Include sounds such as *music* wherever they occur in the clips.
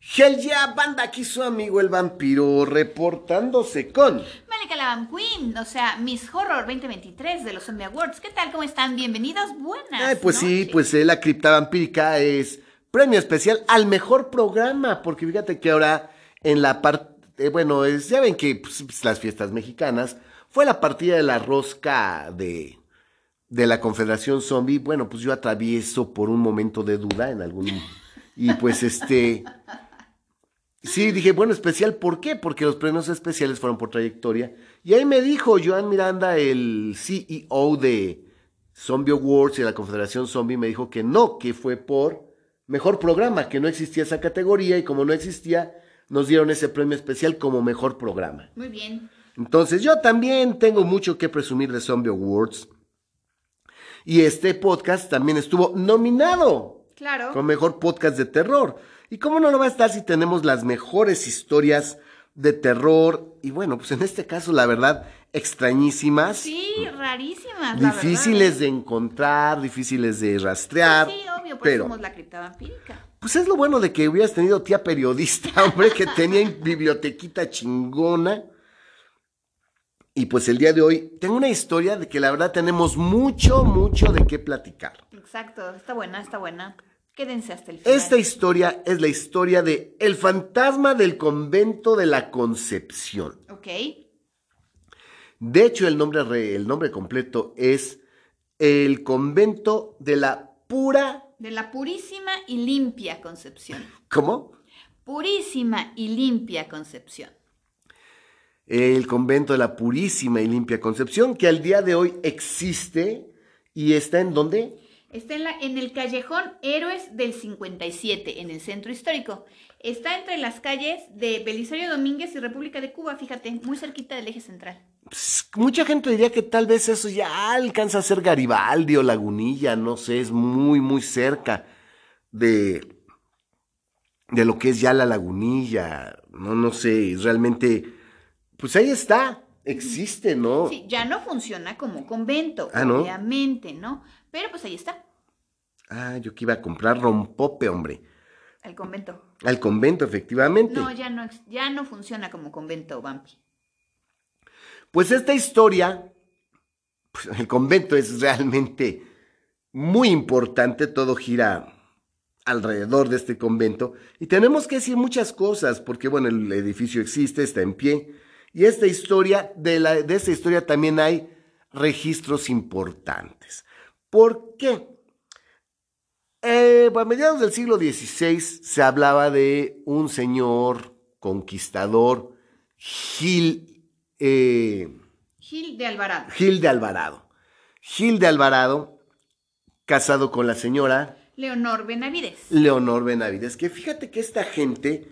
Hell yeah, banda, aquí su amigo el vampiro reportándose con... Malika la Queen, o sea, Miss Horror 2023 de los Zombie Awards. ¿Qué tal? ¿Cómo están? Bienvenidos. Buenas. Ay, pues sí, pues eh, la cripta vampírica es premio especial al mejor programa, porque fíjate que ahora en la parte, bueno, es- ya ven que pues, pues, las fiestas mexicanas fue la partida de la rosca de, de la Confederación Zombie. Bueno, pues yo atravieso por un momento de duda en algún... Y pues este... Sí, dije, bueno, especial, ¿por qué? Porque los premios especiales fueron por trayectoria. Y ahí me dijo Joan Miranda, el CEO de Zombie Awards y de la Confederación Zombie, me dijo que no, que fue por mejor programa, que no existía esa categoría y como no existía, nos dieron ese premio especial como mejor programa. Muy bien. Entonces, yo también tengo mucho que presumir de Zombie Awards. Y este podcast también estuvo nominado Claro. con mejor podcast de terror. ¿Y cómo no lo va a estar si tenemos las mejores historias de terror? Y bueno, pues en este caso, la verdad, extrañísimas, Sí, rarísimas. difíciles verdad. de encontrar, difíciles de rastrear. Sí, obvio, por pero, somos la cripta vampírica. pues es lo bueno de que hubieras tenido tía periodista, *laughs* hombre, que tenía en bibliotequita chingona. Y pues el día de hoy tengo una historia de que la verdad tenemos mucho, mucho de qué platicar. Exacto, está buena, está buena. Quédense hasta el final. Esta historia es la historia de El fantasma del convento de la Concepción. Ok. De hecho, el nombre, re- el nombre completo es El convento de la pura... De la purísima y limpia concepción. ¿Cómo? Purísima y limpia concepción. El convento de la purísima y limpia Concepción, que al día de hoy existe y está en donde? Está en, la, en el callejón Héroes del 57, en el centro histórico. Está entre las calles de Belisario Domínguez y República de Cuba, fíjate, muy cerquita del eje central. Pues, mucha gente diría que tal vez eso ya alcanza a ser Garibaldi o Lagunilla, no sé, es muy, muy cerca de, de lo que es ya la Lagunilla, no, no sé, realmente, pues ahí está, existe, ¿no? Sí, ya no funciona como convento, Ah, ¿no? obviamente, ¿no? Pero pues ahí está, Ah, yo que iba a comprar rompope, hombre, el convento. al convento, efectivamente. No, ya no, ya no funciona como convento, Vampi. Pues esta historia, pues, el convento es realmente muy importante, todo gira alrededor de este convento y tenemos que decir muchas cosas porque bueno, el edificio existe, está en pie y esta historia, de, la, de esta historia también hay registros importantes. ¿Por qué? Eh, a mediados del siglo XVI se hablaba de un señor conquistador, Gil, eh, Gil de Alvarado. Gil de Alvarado. Gil de Alvarado, casado con la señora Leonor Benavides. Leonor Benavides, que fíjate que esta gente,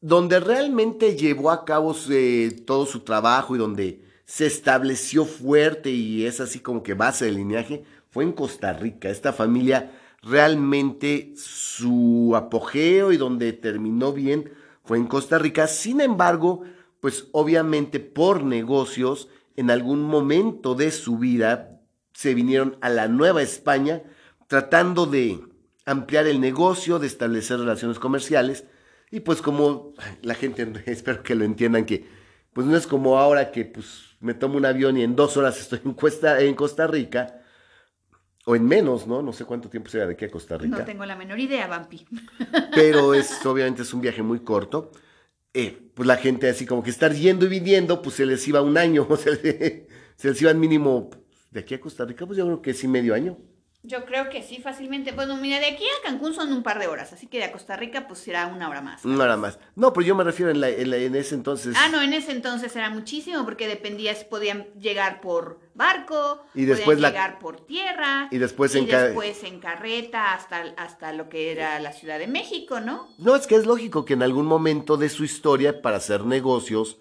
donde realmente llevó a cabo eh, todo su trabajo y donde se estableció fuerte y es así como que base del lineaje, fue en Costa Rica. Esta familia realmente su apogeo y donde terminó bien fue en Costa Rica. Sin embargo, pues obviamente por negocios, en algún momento de su vida se vinieron a la Nueva España tratando de ampliar el negocio, de establecer relaciones comerciales. Y pues como la gente, *laughs* espero que lo entiendan, que pues no es como ahora que pues me tomo un avión y en dos horas estoy en, en Costa Rica, o en menos, ¿no? No sé cuánto tiempo será de aquí a Costa Rica No tengo la menor idea, Vampi. *laughs* pero es obviamente es un viaje muy corto. Eh, pues la gente así como que estar yendo y viniendo, pues se les iba un año, *laughs* o sea, se les iba mínimo de aquí a Costa Rica, pues yo creo que sí medio año. Yo creo que sí, fácilmente. Bueno, mira, de aquí a Cancún son un par de horas, así que de a Costa Rica pues será una hora más. No nada más. No, pero yo me refiero en, la- en la- en ese entonces. Ah, no, en ese entonces era muchísimo porque dependía si podían llegar por barco, Y después podían la- llegar por tierra y después y en en carreta hasta, hasta lo que era la Ciudad de México, ¿no? No, es que es lógico que en algún momento de su historia, para hacer negocios,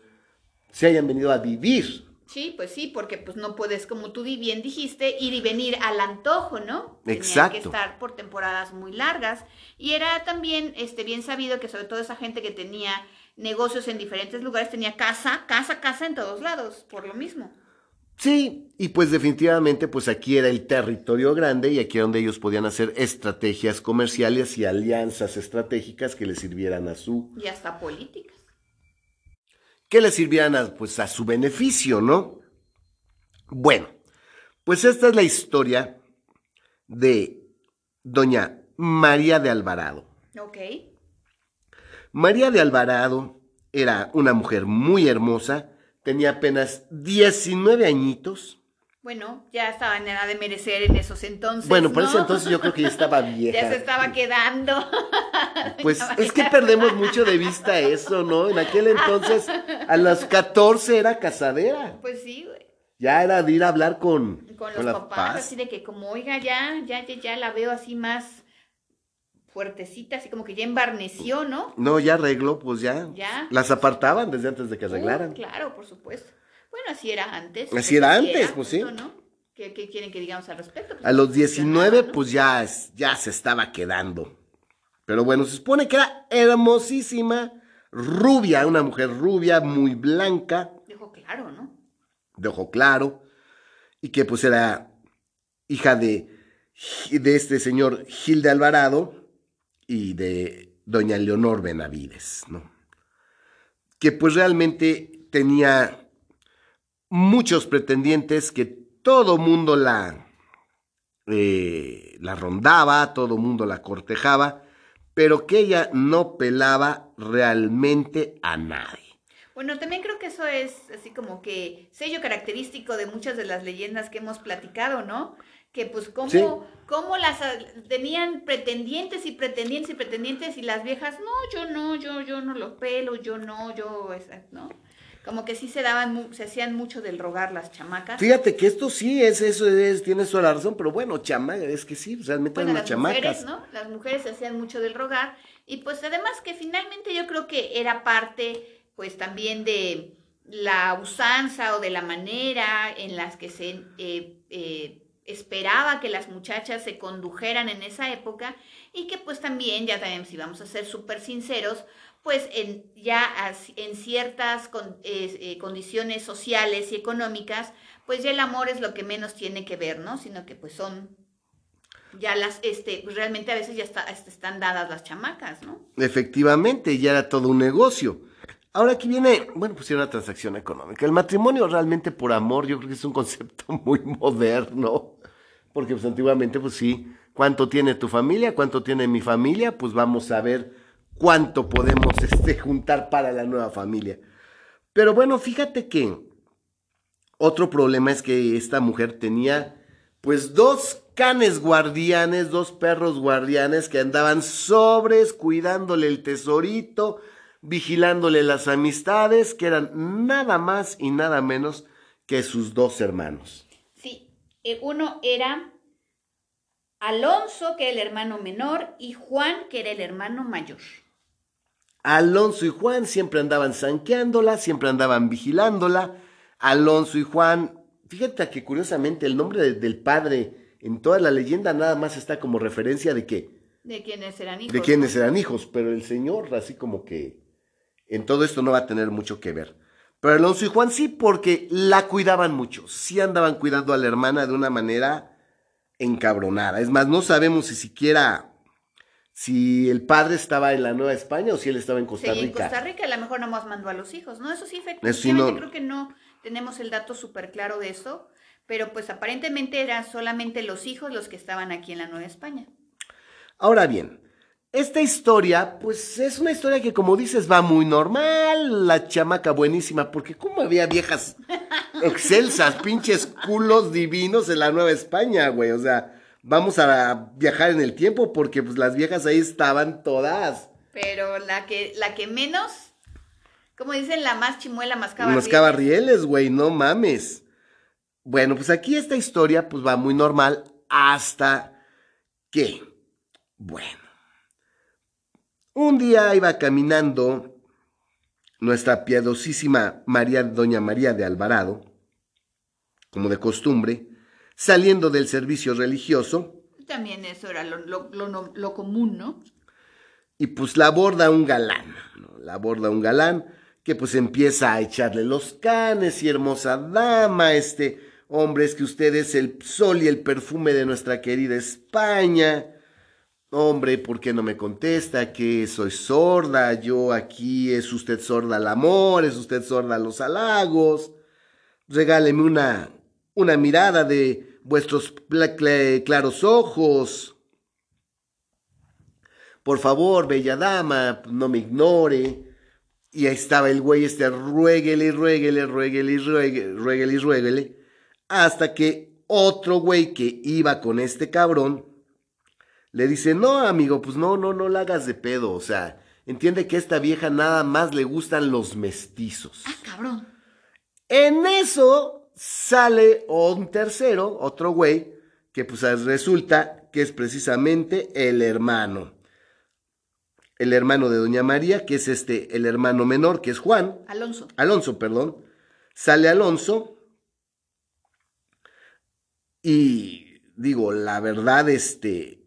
se hayan venido a vivir. Sí, pues sí, porque pues no puedes, como tú bien dijiste, ir y venir al antojo, ¿no? Exacto. que estar por temporadas muy largas. Y era también este, bien sabido que sobre todo esa gente que tenía negocios en diferentes lugares tenía casa, casa, casa en todos lados, por lo mismo. Sí, y pues definitivamente pues aquí era el territorio grande y aquí era donde ellos podían hacer estrategias comerciales y alianzas estratégicas que les sirvieran a su... Y hasta políticas. Que les sirvieran a, pues a su beneficio, ¿no? Bueno, pues esta es la historia de doña María de Alvarado. Ok. María de Alvarado era una mujer muy hermosa, tenía apenas 19 añitos. Bueno, ya estaba en edad de merecer en esos entonces. Bueno, por ¿no? ese entonces yo creo que ya estaba vieja. *laughs* Ya se estaba quedando. *laughs* Pues es que perdemos mucho de vista eso, ¿no? En aquel entonces, a los 14 era casadera. Pues sí, güey. Ya era de ir a hablar con, Con los las papás, así de que como, oiga, ya, ya, ya, ya la veo así más fuertecita, así como que ya embarneció, ¿no? No, ya arregló, pues ya. Ya. Las apartaban desde antes de que arreglaran. Uh, claro, por supuesto. Bueno, así era antes. Así era antes, pues, sí. ¿no? ¿Qué, qué quieren que digamos al respecto? Pues, A los funcionaba, 19, ¿no? pues ya, ya se estaba quedando. Pero bueno, se supone que era hermosísima, rubia, una mujer rubia, muy blanca, Dijo, claro, ¿no? de ojo claro, y que pues era hija de, de este señor Gil de Alvarado y de doña Leonor Benavides, ¿no? Que pues realmente tenía muchos pretendientes que todo mundo la, eh, la rondaba, todo mundo la cortejaba, pero que ella no pelaba realmente a nadie. Bueno, también creo que eso es así como que sello característico de muchas de las leyendas que hemos platicado, ¿no? Que pues cómo, Sí. cómo las ah, tenían pretendientes y pretendientes y pretendientes y las viejas, no, yo no, yo, yo no lo pelo, yo no, yo, esa", ¿no? Como que sí se daban, se hacían mucho del rogar las chamacas. Fíjate que esto sí es, eso es, tienes toda la razón, pero bueno, chama, es que sí, realmente Bueno, eran las chamacas. mujeres, ¿no? Las mujeres se hacían mucho del rogar y pues además que finalmente yo creo que era parte pues también de la usanza o de la manera en las que se eh, eh, esperaba que las muchachas se condujeran en esa época y que pues también, ya también si vamos a ser súper sinceros, pues en, ya en ciertas eh, condiciones sociales y económicas, pues ya el amor es lo que menos tiene que ver, ¿no? Sino que pues son ya las, este, pues realmente a veces ya está, este, están dadas las chamacas, ¿no? Efectivamente, ya era todo un negocio. Ahora aquí viene, bueno, pues sí, una transacción económica. El matrimonio realmente por amor, yo creo que es un concepto *laughs* muy moderno. Porque pues antiguamente, pues sí, ¿cuánto tiene tu familia? ¿Cuánto tiene mi familia? Pues vamos a ver cuánto podemos este, juntar para la nueva familia. Pero bueno, fíjate que otro problema es que esta mujer tenía pues dos canes guardianes, dos perros guardianes que andaban sobres cuidándole el tesorito, vigilándole las amistades, que eran nada más y nada menos que sus dos hermanos. Sí, eh, uno era Alonso, que era el hermano menor, y Juan, que era el hermano mayor. Alonso y Juan siempre andaban sanqueándola, siempre andaban vigilándola. Alonso y Juan, fíjate que curiosamente el nombre de- del padre en toda la leyenda nada más está como referencia de que De quienes eran hijos. de quiénes ¿no? eran hijos, pero el señor así como que en todo esto no va a tener mucho que ver. Pero Alonso y Juan sí, porque la cuidaban mucho, sí andaban cuidando a la hermana de una manera encabronada. Es más, no sabemos si siquiera si el padre estaba en la Nueva España o si él estaba en Costa Sí, en Rica. Costa Rica a lo mejor nomás mandó a los hijos, ¿no? Eso sí, Eso sí, efectivamente no- creo que no tenemos el dato súper claro de eso, pero pues aparentemente eran solamente los hijos los que estaban aquí en la Nueva España. Ahora bien, esta historia, pues es una historia que como dices va muy normal, la chamaca buenísima, porque como había viejas *laughs* excelsas, pinches culos divinos en la Nueva España, güey, o sea, vamos a viajar en el tiempo porque pues las viejas ahí estaban todas. Pero la que, la que menos, como dicen, la más chimuela mascaba. Unos rieles. cabarrieles, güey, no mames. Bueno, pues aquí esta historia pues va muy normal hasta que, bueno, un día iba caminando nuestra piadosísima María, doña María de Alvarado, como de costumbre, saliendo del servicio religioso, También eso era lo, lo- lo- lo- lo común, ¿no? y pues la aborda un galán, ¿no? la aborda un galán que pues empieza a echarle los canes y hermosa dama, este hombre es que usted es el sol y el perfume de nuestra querida España. Hombre, ¿por qué no me contesta que soy sorda? Yo aquí es usted sorda al amor, es usted sorda a los halagos. Regáleme una, una mirada de vuestros claros ojos. Por favor, bella dama, no me ignore. Y ahí estaba el güey este, ruéguele, ruéguele, ruéguele, ruéguele, ruéguele, ruéguele, hasta que otro güey que iba con este cabrón le dice, no, amigo, pues no, no, no la hagas de pedo, o sea, entiende que a esta vieja nada más le gustan los mestizos. Ah, cabrón. En eso sale un tercero, otro güey, que pues resulta que es precisamente el hermano el hermano de Doña María, que es este, el hermano menor, que es Juan. Alonso. Alonso, perdón. Sale Alonso. Y digo, la verdad, este,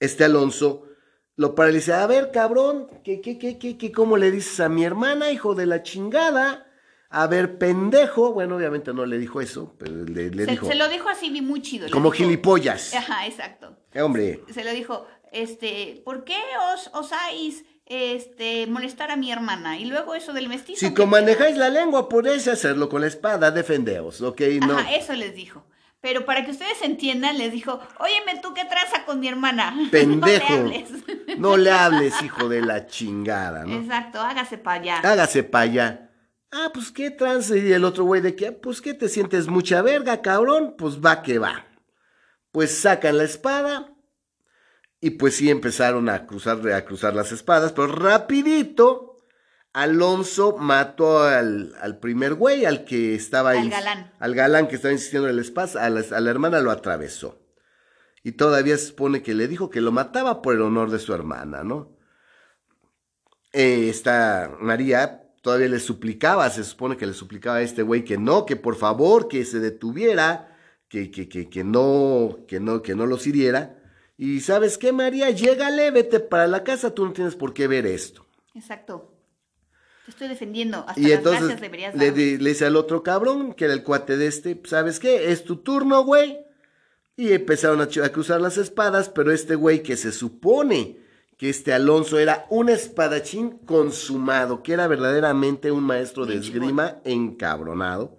este Alonso lo paraliza. A ver, cabrón, ¿qué, qué, qué, qué, qué, cómo le dices a mi hermana, hijo de la chingada? A ver, pendejo. Bueno, obviamente no le dijo eso, pero le, se, dijo. Se lo dijo así muy chido. Como gilipollas. Ajá, exacto. ¿Qué hombre? Se lo dijo, este, ¿por qué os osáis este, molestar a mi hermana? Y luego eso del mestizo. Si como manejáis la lengua, podéis hacerlo con la espada, defendeos, ¿ok? No. Ajá, eso les dijo. Pero para que ustedes entiendan, les dijo, óyeme tú, ¿qué traza con mi hermana? Pendejo. *laughs* no le hables. no le hables, hijo de la chingada, ¿no? Exacto, hágase para allá. Hágase para allá. Ah, pues qué trance. Y el otro güey de que, pues que te sientes mucha verga, cabrón. Pues va que va. Pues sacan la espada, y pues sí empezaron a cruzar, a cruzar las espadas, pero rapidito Alonso mató al, al primer güey, al que estaba ahí. Al galán. Al galán que estaba insistiendo en el espacio, a la, hermana lo atravesó. Y todavía se supone que le dijo que lo mataba por el honor de su hermana, ¿no? Eh, esta María todavía le suplicaba, se supone que le suplicaba a este güey que no, que por favor, que se detuviera, que, que, que, que no, que no, que no los hiriera. Y sabes qué, María, llégale, vete para la casa, tú no tienes por qué ver esto. Exacto. Te estoy defendiendo. Hasta y las entonces gracias deberías le, le, dice al otro cabrón, que era el cuate de este, ¿sabes qué? Es tu turno, güey. Y empezaron a, a cruzar las espadas, pero este güey que se supone que este Alonso era un espadachín consumado, que era verdaderamente un maestro de esgrima encabronado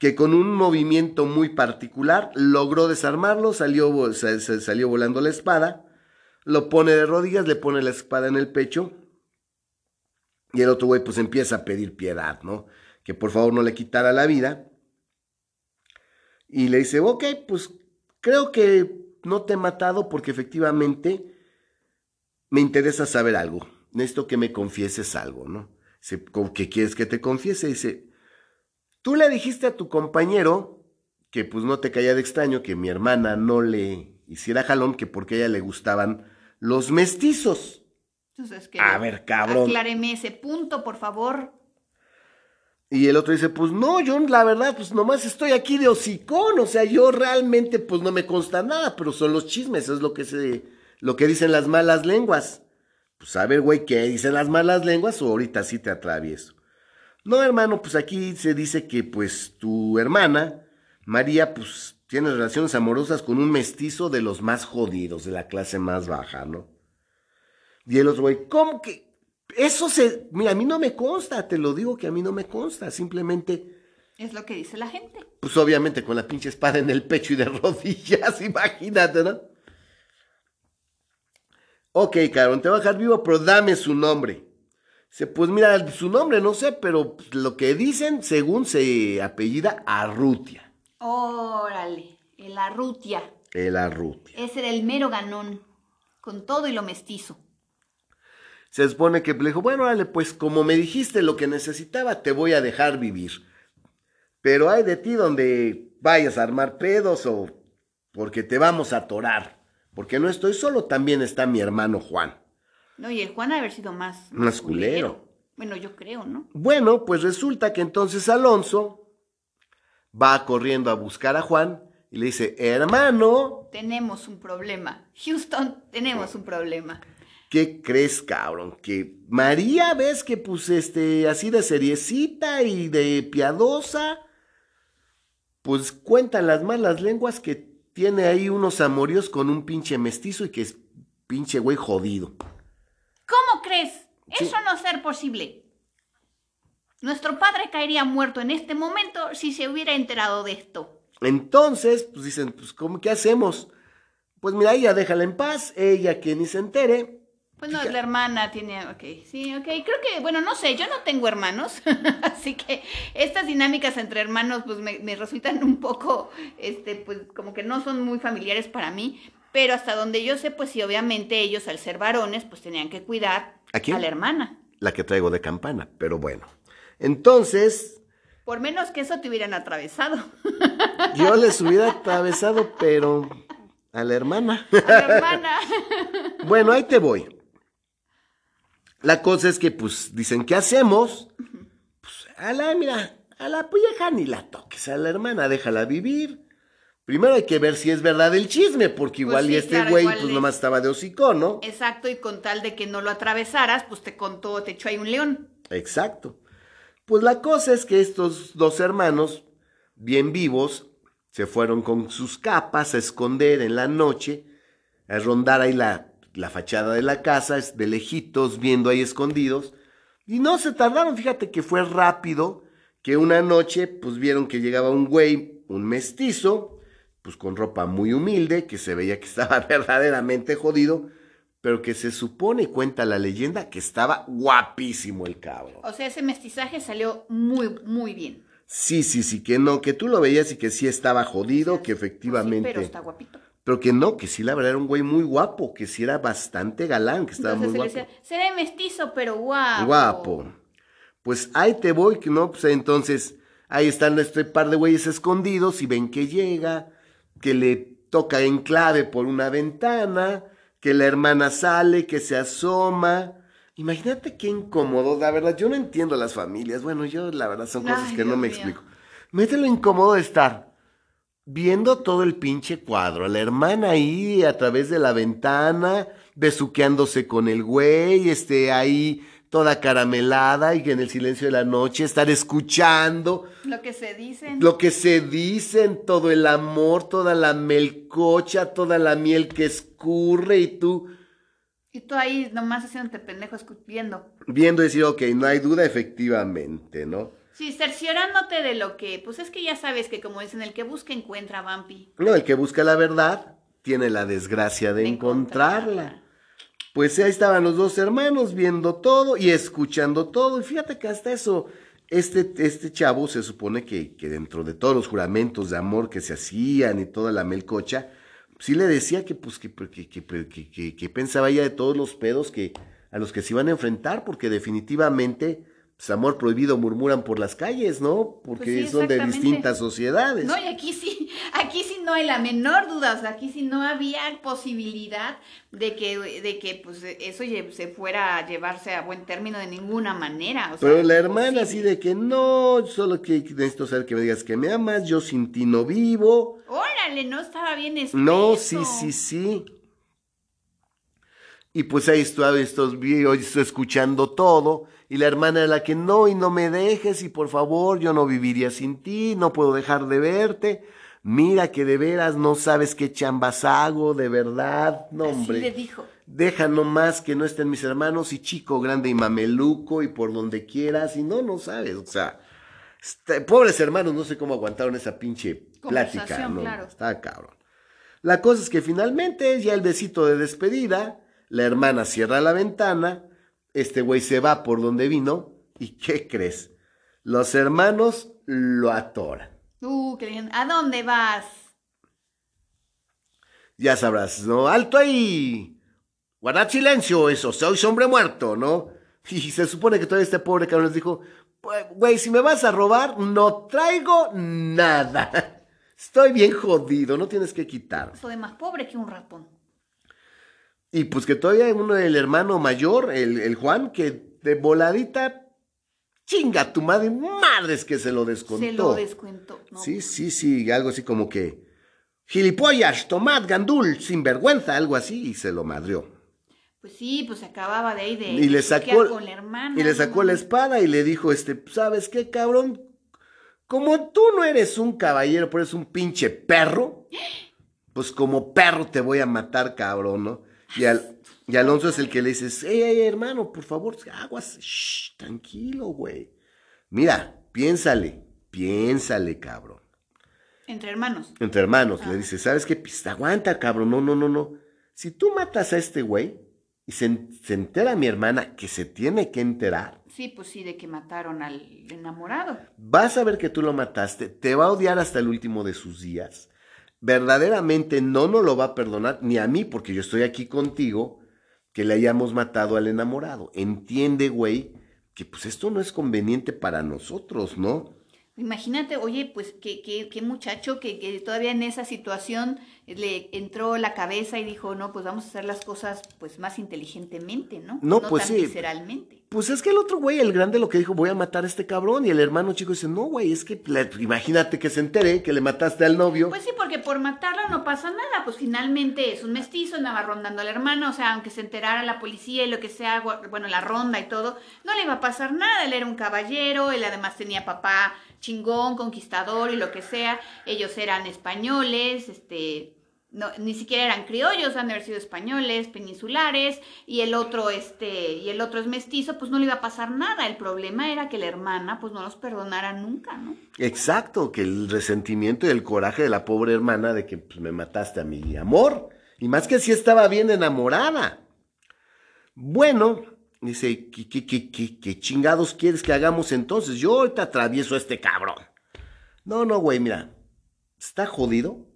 que con un movimiento muy particular logró desarmarlo, salió, salió volando la espada, lo pone de rodillas, le pone la espada en el pecho y el otro güey pues empieza a pedir piedad, ¿no? Que por favor no le quitara la vida. Y le dice, ok, pues creo que no te he matado porque efectivamente me interesa saber algo. Necesito que me confieses algo, ¿no? ¿Qué quieres que te confiese? Dice, Tú le dijiste a tu compañero que pues no te caía de extraño que mi hermana no le hiciera jalón, que porque a ella le gustaban los mestizos. Entonces, que a ver, cabrón. Acláreme ese punto, por favor. Y el otro dice, pues no, yo la verdad, pues nomás estoy aquí de hocicón, o sea, yo realmente pues no me consta nada, pero son los chismes, es lo que se, lo que dicen las malas lenguas. Pues a ver, güey, ¿qué dicen las malas lenguas o ahorita sí te atravieso? No, hermano, pues aquí se dice que pues tu hermana, María, pues tiene relaciones amorosas con un mestizo de los más jodidos, de la clase más baja, ¿no? Y el otro güey, ¿cómo que? Eso se, mira, a mí no me consta, te lo digo que a mí no me consta, simplemente... Es lo que dice la gente. Pues obviamente con la pinche espada en el pecho y de *laughs* rodillas, imagínate, ¿no? Ok, cabrón, te voy a dejar vivo, pero dame su nombre pues mira, su nombre no sé, pero lo que dicen, según se apellida Arrutia. Órale, el Arrutia. El Arrutia. Ese era el mero ganón, con todo y lo mestizo. Se supone que le dijo, bueno, órale, pues como me dijiste lo que necesitaba, te voy a dejar vivir. Pero hay de ti donde vayas a armar pedos o porque te vamos a atorar. Porque no estoy solo, también está mi hermano Juan. No, y el Juan ha haber sido más... Más culero. Bueno, yo creo, ¿no? Bueno, pues resulta que entonces Alonso va corriendo a buscar a Juan y le dice, hermano... Tenemos un problema. Houston, tenemos un problema. ¿Qué crees, cabrón? Que María, ves que pues este, así de seriecita y de piadosa, pues cuentan las malas lenguas que tiene ahí unos amoríos con un pinche mestizo y que es pinche güey jodido. ¿Cómo crees? Eso no ser posible. Nuestro padre caería muerto en este momento si se hubiera enterado de esto. Entonces, pues dicen, pues ¿cómo qué hacemos? Pues mira, ella déjala en paz, ella que ni se entere. Pues no, la hermana tiene, ok, sí, ok, creo que, bueno, no sé, yo no tengo hermanos, *laughs* así que estas dinámicas entre hermanos pues me, me, resultan un poco, este, pues como que no son muy familiares para mí, pero hasta donde yo sé, pues sí, obviamente ellos al ser varones, pues tenían que cuidar ¿A quién? a la hermana. La que traigo de campana, pero bueno. Entonces, Por menos que eso te hubieran atravesado. *laughs* yo les hubiera atravesado, pero a la hermana. A la hermana. *laughs* Bueno, ahí te voy. La cosa es que, pues, dicen, ¿qué hacemos? Pues, a la, mira, a la vieja ni la toques, a la hermana, déjala vivir. Primero hay que ver si es verdad el chisme, porque Pues igual y este güey, pues, es- nomás estaba de hocico, ¿no? Exacto, y con tal de que no lo atravesaras, pues te contó, te echó ahí un león. Exacto. Pues la cosa es que estos dos hermanos, bien vivos, se fueron con sus capas a esconder en la noche, a rondar ahí la, la fachada de la casa, es- de lejitos, viendo ahí escondidos. Y no se tardaron, fíjate que fue rápido, que una noche, pues vieron que llegaba un güey, un mestizo, pues con ropa muy humilde, que se veía que *laughs* estaba verdaderamente jodido, pero que se supone, cuenta la leyenda, que estaba guapísimo el cabrón. O sea, ese mestizaje salió muy, muy bien. Sí, sí, sí, que no, que tú lo veías y que sí estaba jodido, que Pues sí, efectivamente. pero está guapito. Pero que no, que sí, la verdad era un güey muy guapo, que sí era bastante galán, que estaba Entonces muy se le guapo. decía, seré mestizo, pero guapo. Guapo. Pues ahí te voy, que no, pues entonces ahí están este par de güeyes escondidos y ven que llega, que le toca en clave por una ventana, que la hermana sale, que se asoma. Imagínate qué incómodo, la verdad, yo no entiendo las familias. Bueno, yo la verdad son cosas Ay, que no me mío. explico. Mete lo incómodo de estar viendo todo el pinche cuadro, a la hermana ahí a través de la ventana, besuqueándose con el güey, este ahí toda caramelada y que en el silencio de la noche estar escuchando Lo que se dicen. lo que se dicen, todo el amor, toda la melcocha, toda la miel que escurre y tú Y tú ahí nomás haciéndote pendejo escupiendo. viendo y decir, ok, no hay duda, efectivamente, ¿no? Sí, cerciorándote de lo que, pues es que ya sabes que como dicen, el que busca encuentra, Vampi. No, el que busca la verdad tiene la desgracia de, De encontrarla. encontrarla. Pues ahí estaban los dos hermanos viendo todo y escuchando todo. Y fíjate que hasta eso, este, este chavo se supone que, que dentro de todos los juramentos de amor que se hacían y toda la melcocha, sí le decía que pues que, que, que, que- que- que pensaba ella de todos los pedos que, a los que se iban a enfrentar, porque definitivamente, pues amor prohibido murmuran por las calles, ¿no? Porque Pues sí, son de distintas sociedades. No, y aquí sí, aquí sí no hay la menor duda, o sea, aquí sí no había posibilidad de que, de que pues eso se fuera a llevarse a buen término de ninguna manera. o sea, Pero la hermana así de que no, solo que necesito saber que me digas que me amas, yo sin ti no vivo. Órale, no estaba bien espeso. No, sí, sí, sí. Y pues ahí estoy, estoy escuchando todo. Y la hermana era la que no, y no me dejes, y por favor, yo no viviría sin ti, no puedo dejar de verte. Mira que de veras no sabes qué chambas hago, de verdad, no, Así hombre. le dijo. Deja nomás que no estén mis hermanos y chico, grande y mameluco y por donde quieras y no, no sabes, o sea, este, pobres hermanos, no sé cómo aguantaron esa pinche plática, ¿no? claro. Está cabrón. La cosa es que finalmente ya el besito de despedida, la hermana cierra la ventana, este güey se va por donde vino y ¿qué crees? Los hermanos lo atoran. Uh, dijeron, ¿a dónde vas? ya sabrás, ¿no? ¡Alto ahí! Guardad silencio, eso, soy hombre muerto, ¿no? *laughs* Y se supone que todavía este pobre cabrón les dijo, "Pues, güey, si me vas a robar, no traigo nada. *laughs* Estoy bien jodido, no tienes que quitar. Soy más pobre que un ratón. Y pues que todavía hay uno del hermano mayor, el, el Juan, que de voladita, chinga tu madre, madres que se lo descontó. Se lo descuento. ¿no? Sí, sí, sí, algo así como que, gilipollas, tomad, gandul, sinvergüenza, algo así, y se lo madrió. Pues sí, pues se acababa de ahí de Y le sacó, con la hermana. y le no sacó la espada y le dijo, este, ¿sabes qué, cabrón? Como tú no eres un caballero, pero eres un pinche perro, pues como perro te voy a matar, cabrón, ¿no? Y, al- y Alonso es el que le dice, ey, ey, hermano, por favor, aguas, shh, tranquilo, güey. Mira, piénsale, piénsale, cabrón. Entre hermanos. Entre hermanos, Ah. le dice, ¿sabes qué? Pues aguanta, cabrón, no, no, no, no. Si tú matas a este güey y se, se entera mi hermana que se tiene que enterar, Sí, pues sí, de que mataron al enamorado. vas a ver que tú lo mataste, te va a odiar hasta el último de sus días. Verdaderamente no nos lo va a perdonar, ni a mí, porque yo estoy aquí contigo, que le hayamos matado al enamorado. Entiende, güey, que pues esto no es conveniente para nosotros, ¿no? Imagínate, oye, pues qué, qué, qué muchacho que, que todavía en esa situación le entró la cabeza y dijo, no, pues vamos a hacer las cosas pues más inteligentemente, ¿no? No, pues tan sí. visceralmente. Pues es que el otro güey, el grande, lo que dijo, voy a matar a este cabrón. Y el hermano chico dice, no, güey, es que la- imagínate que se entere que le mataste al novio. Pues sí, porque por matarlo no pasa nada, pues finalmente es un mestizo, andaba rondando a la hermana, o sea, aunque se enterara la policía y lo que sea, bueno, la ronda y todo, no le iba a pasar nada, él era un caballero, él además tenía papá chingón, conquistador y lo que sea, ellos eran españoles, este, no, ni siquiera eran criollos, han de haber sido españoles, peninsulares, y el otro, este, y el otro es mestizo, pues no le iba a pasar nada, el problema era que la hermana, pues no los perdonara nunca, ¿no? Exacto, que el resentimiento y el coraje de la pobre hermana de que pues, me mataste a mi amor. Y más que sí estaba bien enamorada. Bueno, dice, ¿qué, qué, qué, qué- qué chingados quieres que hagamos entonces? Yo ahorita atravieso a este cabrón. No, no, güey, mira, está jodido.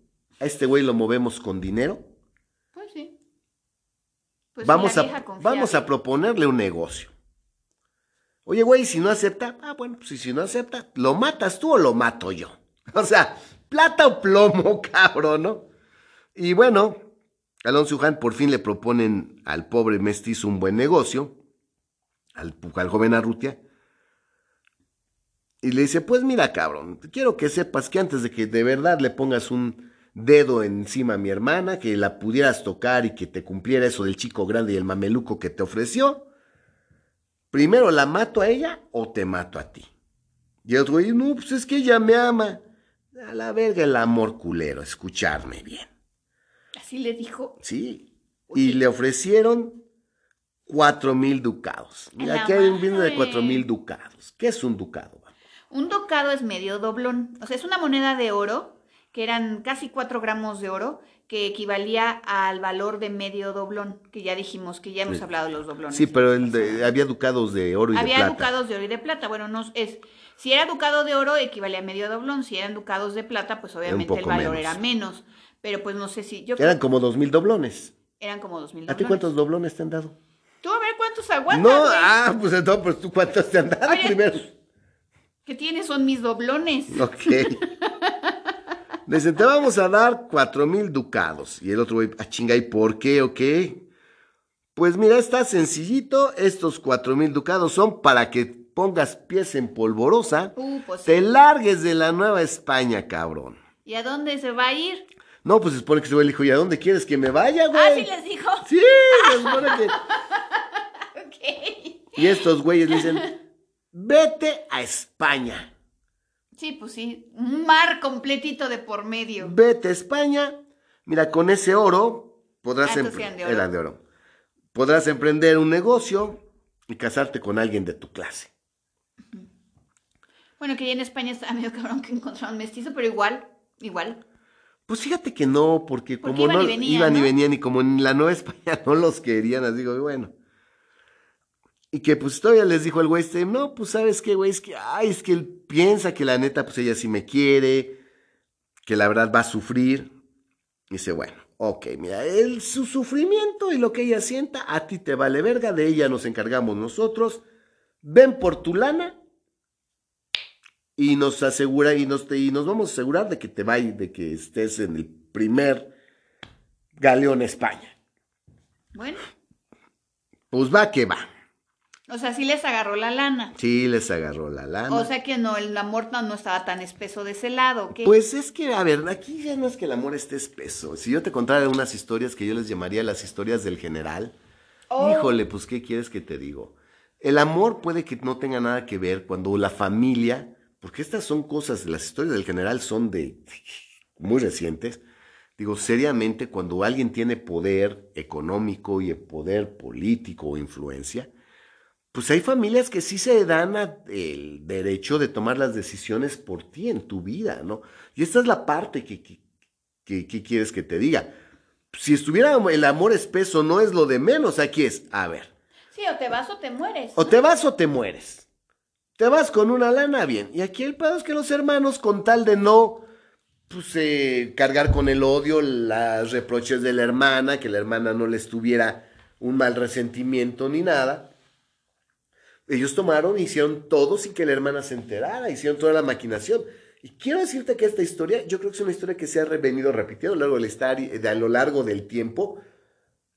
A este güey lo movemos con dinero. Pues sí. Pues vamos, a, vamos a proponerle un negocio. Oye, güey, si no acepta, ah, bueno, pues si no acepta, ¿lo matas tú o lo mato yo? *laughs* O sea, plata o plomo, *laughs* cabrón, ¿no? Y bueno, Alonso y Juan por fin le proponen al pobre mestizo un buen negocio, al, al joven Arrutia, y le dice, pues mira, cabrón, quiero que sepas que antes de que de verdad le pongas un dedo encima a mi hermana, que la pudieras tocar y que te cumpliera eso del chico grande y el mameluco que te ofreció, primero la mato a ella o te mato a ti. Y el otro güey, no, pues es que ella me ama. A la verga el amor culero, escucharme bien. Así le dijo. Sí. Oye. Y le ofrecieron cuatro mil ducados. Mira, aquí hay un vino de cuatro mil ducados. ¿Qué es un ducado? Un docado es medio doblón. O sea, es una moneda de oro, que eran casi 4 gramos de oro, que equivalía al valor de medio doblón, que ya dijimos, que ya hemos Sí. hablado de los doblones. Sí, pero el de- había ducados de oro y de Había plata. ducados de oro y de plata. Bueno, no es. Si era ducado de oro, equivalía a medio doblón. Si eran ducados de plata, pues obviamente el valor menos. era menos. Pero pues no sé si. Yo Eran como dos mil doblones. eran como dos mil ¿A ti doblones. cuántos doblones te han dado? Tú a ver cuántos aguantas. No, güey. ah, pues entonces, pues tú cuántos te han dado Oye. primero. ¿Qué tienes? Son mis doblones. Ok. Dice, te vamos a dar cuatro mil ducados. Y el otro güey, ah, chinga, ¿y por qué o qué? Pues mira, está sencillito. Estos cuatro mil ducados son para que pongas pies en polvorosa. Uh, pues Te sí. largues de la Nueva España, cabrón. ¿Y a dónde se va a ir? No, pues se supone que ese güey le dijo, ¿y a dónde quieres que me vaya, güey? Ah, sí les dijo. Sí, se supone que... *laughs* Ok. Y estos güeyes dicen, vete a España. Sí, pues sí. Un mar completito de por medio. Vete a España. Mira, con ese oro podrás Ah, entonces empre- eran de oro. de oro. Podrás emprender un negocio y casarte con alguien de tu clase. Bueno, que ya en España está medio cabrón que encontraron mestizo, pero igual, igual. Pues fíjate que no, porque Porque como iban no y venían, iban y venían y como en la Nueva España *laughs* no los querían, así digo, bueno. Y que pues todavía les dijo el güey este, no, pues sabes qué, güey, es que, ay, es que él piensa que la neta, pues ella sí me quiere, que la verdad va a sufrir. Y dice, bueno, ok, mira, el, su sufrimiento y lo que ella sienta, a ti te vale verga, de ella nos encargamos nosotros, ven por tu lana y nos asegura, y nos, y nos vamos a asegurar de que te vayas, de que estés en el primer galeón España. Bueno, Pues va que va. o sea, sí les agarró la lana. Sí, les agarró la lana. O sea que no, el amor no, no estaba tan espeso de ese lado, ¿o ¿qué? Pues es que, a ver, aquí ya no es que el amor esté espeso. Si yo te contara unas historias que yo les llamaría las historias del general, Oh. Híjole, pues, ¿qué quieres que te digo? El amor puede que no tenga nada que ver cuando la familia, porque estas son cosas, las historias del general son de muy recientes. Digo, seriamente, cuando alguien tiene poder económico y poder político o influencia, pues hay familias que sí se dan a- el derecho de tomar las decisiones por ti en tu vida, ¿no? Y esta es la parte que, que, que- que quieres que te diga. Si estuviera el amor espeso, no es lo de menos, aquí es, a ver, Sí, o te vas o te mueres. o te vas o te mueres. Te vas con una lana, bien. Y aquí el pedo es que los hermanos, con tal de no pues, eh, cargar con el odio, las reproches de la hermana, que la hermana no les tuviera un mal resentimiento ni nada, ellos tomaron, hicieron todo sin que la hermana se enterara, hicieron toda la maquinación. Y quiero decirte que esta historia, yo creo que es una historia que se ha venido repitiendo a lo largo, a lo largo del tiempo,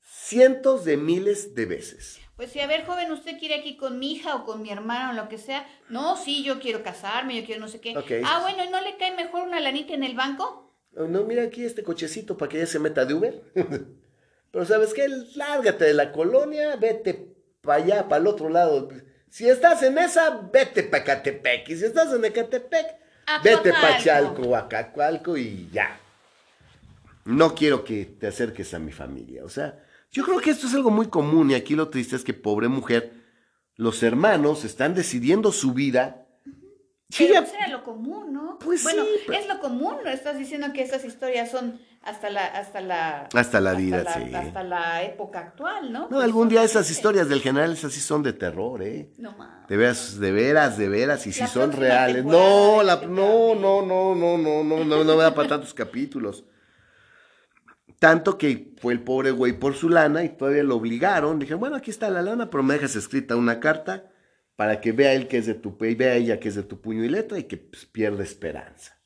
cientos de miles de veces. Pues si, a ver, joven, ¿usted quiere aquí con mi hija o con mi hermano o lo que sea? No, sí, yo quiero casarme, yo quiero no sé qué. Ah, bueno, ¿y no le cae mejor una lanita en el banco? Oh, No, mira aquí este cochecito para que ella se meta de Uber. *laughs* Pero ¿sabes qué? Lárgate de la colonia, vete para allá, para el otro lado. Si estás en esa, vete para Catepec. Y si estás en Ecatepec, vete para. Chalco o Acacualco y ya. No quiero que te acerques a mi familia. O sea, yo creo que esto es algo muy común y aquí lo triste es que pobre mujer, los hermanos están decidiendo su vida. Y Pero pues era lo común, ¿no? Pues bueno, sí, pero- es lo común, ¿no? Estás diciendo que esas historias son hasta la... Hasta la, Hasta la vida, la- sí. Hasta la época actual, ¿no? No, Pues algún día esas historias del general esas sí son de terror, ¿eh? No mames. De veras, de veras, de veras, y si La son reales. No, la, este no, no, no, no, no, no, no, no me da para tantos capítulos. Tanto que fue el pobre güey por su lana y todavía lo obligaron. Dije, bueno, aquí está la lana, pero me dejas escrita una carta para que vea él que es de tu y vea ella que es de tu puño y letra y que pues, pierda esperanza.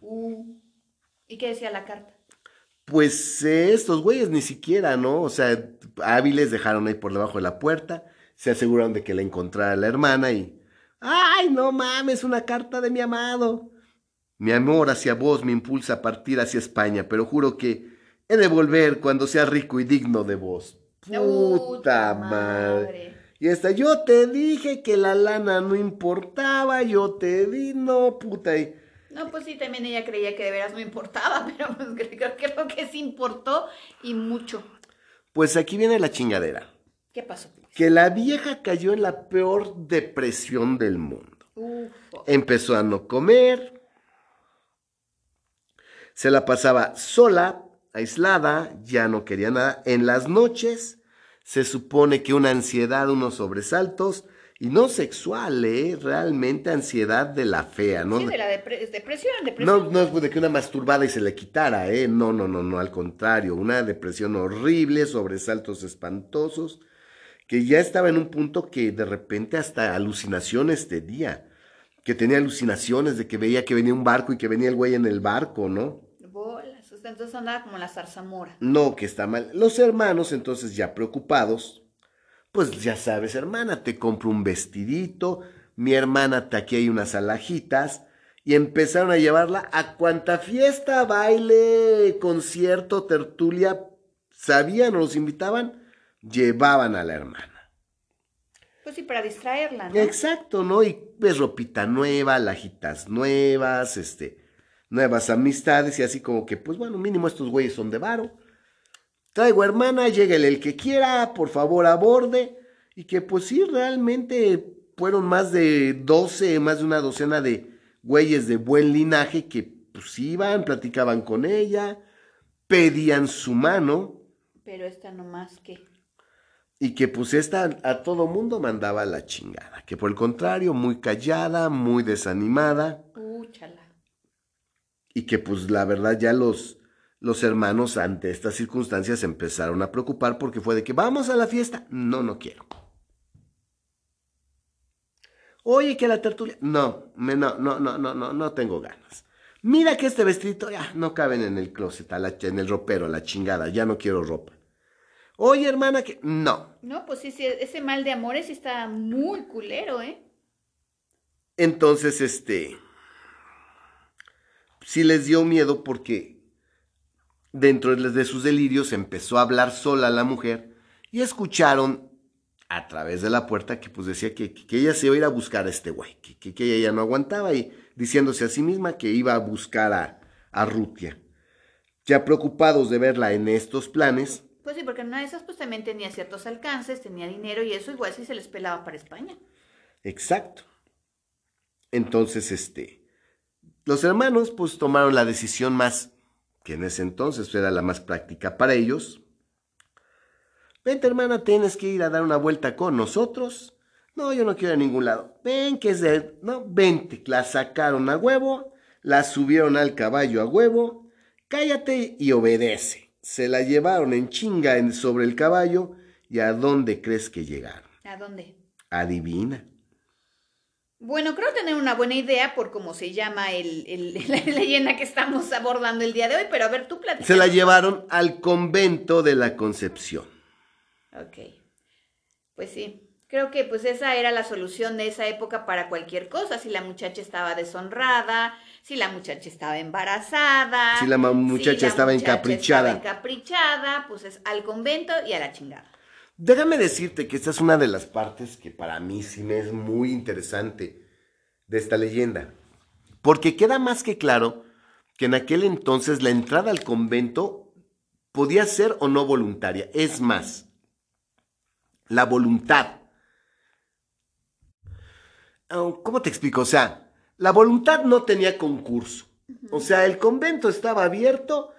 Uh, ¿Y qué decía la carta? Pues eh, estos güeyes ni siquiera, ¿no? O sea, hábiles dejaron ahí por debajo de la puerta, se aseguraron de que la encontrara la hermana y... ¡Ay, no mames! Una carta de mi amado. Mi amor hacia vos me impulsa a partir hacia España, pero juro que he de volver cuando sea rico y digno de vos. Puta madre. Y esta, yo te dije que la lana no importaba, yo te di, no, puta. Y, No, pues sí, también ella creía que de veras no importaba, *laughs* pero pues creo, creo que sí importó y mucho. pues aquí viene la chingadera. ¿Qué pasó? que la vieja cayó en la peor depresión del mundo. Uf, Empezó a no comer, se la pasaba sola, aislada, ya no quería nada. En las noches se supone que una ansiedad, unos sobresaltos, y no sexual, ¿eh? realmente ansiedad de la fea, ¿no? sí, de la depre- depresión, depresión. No, no es de que una masturbada y se le quitara, ¿eh? No, no, no, no, al contrario, una depresión horrible, sobresaltos espantosos, que ya estaba en un punto que de repente hasta alucinaciones tenía, que tenía alucinaciones de que veía que venía un barco y que venía el güey en el barco, ¿no? Sea, entonces andaba como la zarzamora. No, que está mal. Los hermanos entonces ya preocupados, pues ya sabes, hermana, te compro un vestidito, mi hermana te aquí hay unas alajitas, y empezaron a llevarla a cuanta fiesta, baile, concierto, tertulia, sabían o los invitaban, llevaban a la hermana. Pues sí, para distraerla, ¿no? Exacto, ¿no? Y ves ropita nueva, lajitas nuevas, este, nuevas amistades y así como que, pues bueno, mínimo estos güeyes son de varo. Traigo hermana, lléguele el que quiera, por favor aborde. Y que pues sí, realmente fueron más de 12, más de una docena de güeyes de buen linaje que pues iban, platicaban con ella, pedían su mano Pero esta nomás que... y que pues esta a todo mundo mandaba la chingada. Que por el contrario, muy callada, muy desanimada. Úchala. Y que pues la verdad ya los, los hermanos ante estas circunstancias se empezaron a preocupar porque fue de que vamos a la fiesta, no, no quiero. Oye, que la tertulia, no, me, no, no, no, no, no, no tengo ganas. Mira que este vestidito ya no caben en el closet, a la- en el ropero, a la chingada, ya no quiero ropa. Oye, hermana, que no. No, pues sí, sí, ese mal de amores está muy culero, ¿eh? Entonces, este, sí les dio miedo porque dentro de sus delirios empezó a hablar sola la mujer y escucharon a través de la puerta que pues decía que, ella se iba a ir a buscar a este güey, que, ella ya no aguantaba y diciéndose a sí misma que iba a buscar a, a Rutia. Ya preocupados de verla en estos planes. Pues sí, porque una de esas pues también tenía ciertos alcances, tenía dinero y eso igual sí se les pelaba para España. Exacto. Entonces, este, los hermanos pues tomaron la decisión más, que en ese entonces era la más práctica para ellos, Vente, hermana, tienes que ir a dar una vuelta con nosotros. No, yo no quiero ir a ningún lado. Ven, que es de... No, vente. La sacaron a huevo, la subieron al caballo a huevo. Cállate y obedece. Se la llevaron en chinga sobre el caballo. ¿Y a dónde crees que llegaron? ¿A dónde? Adivina. Bueno, creo tener una buena idea por cómo se llama el, *laughs* la leyenda que estamos abordando el día de hoy, pero a ver, tú platicas. Se la llevaron al convento de la Concepción. Ok. Pues sí, creo que pues esa era la solución de esa época para cualquier cosa, si la muchacha estaba deshonrada, si la muchacha estaba embarazada, si la muchacha, estaba encaprichada. Estaba encaprichada, pues es al convento y a la chingada. Déjame decirte que esta es una de las partes que para mí sí me es muy interesante de esta leyenda, porque queda más que claro que en aquel entonces la entrada al convento podía ser o no voluntaria. Es más, la voluntad. ¿Cómo te explico? O sea, la voluntad no tenía concurso. O sea, el convento estaba abierto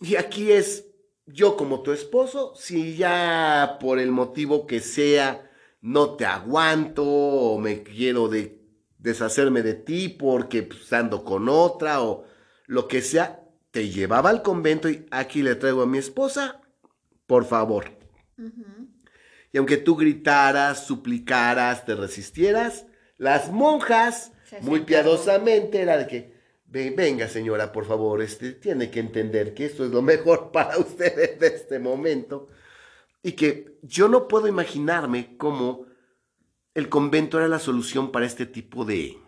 y aquí es yo como tu esposo, si ya por el motivo que sea no te aguanto o me quiero de, deshacerme de ti porque pues, ando con otra o lo que sea, te llevaba al convento y aquí le traigo a mi esposa, por favor. Y aunque tú gritaras, suplicaras, te resistieras, las monjas, muy piadosamente, era de que, venga señora, por favor, este, tiene que entender que esto es lo mejor *laughs* para usted en este momento. Y que yo no puedo imaginarme cómo el convento era la solución para este tipo de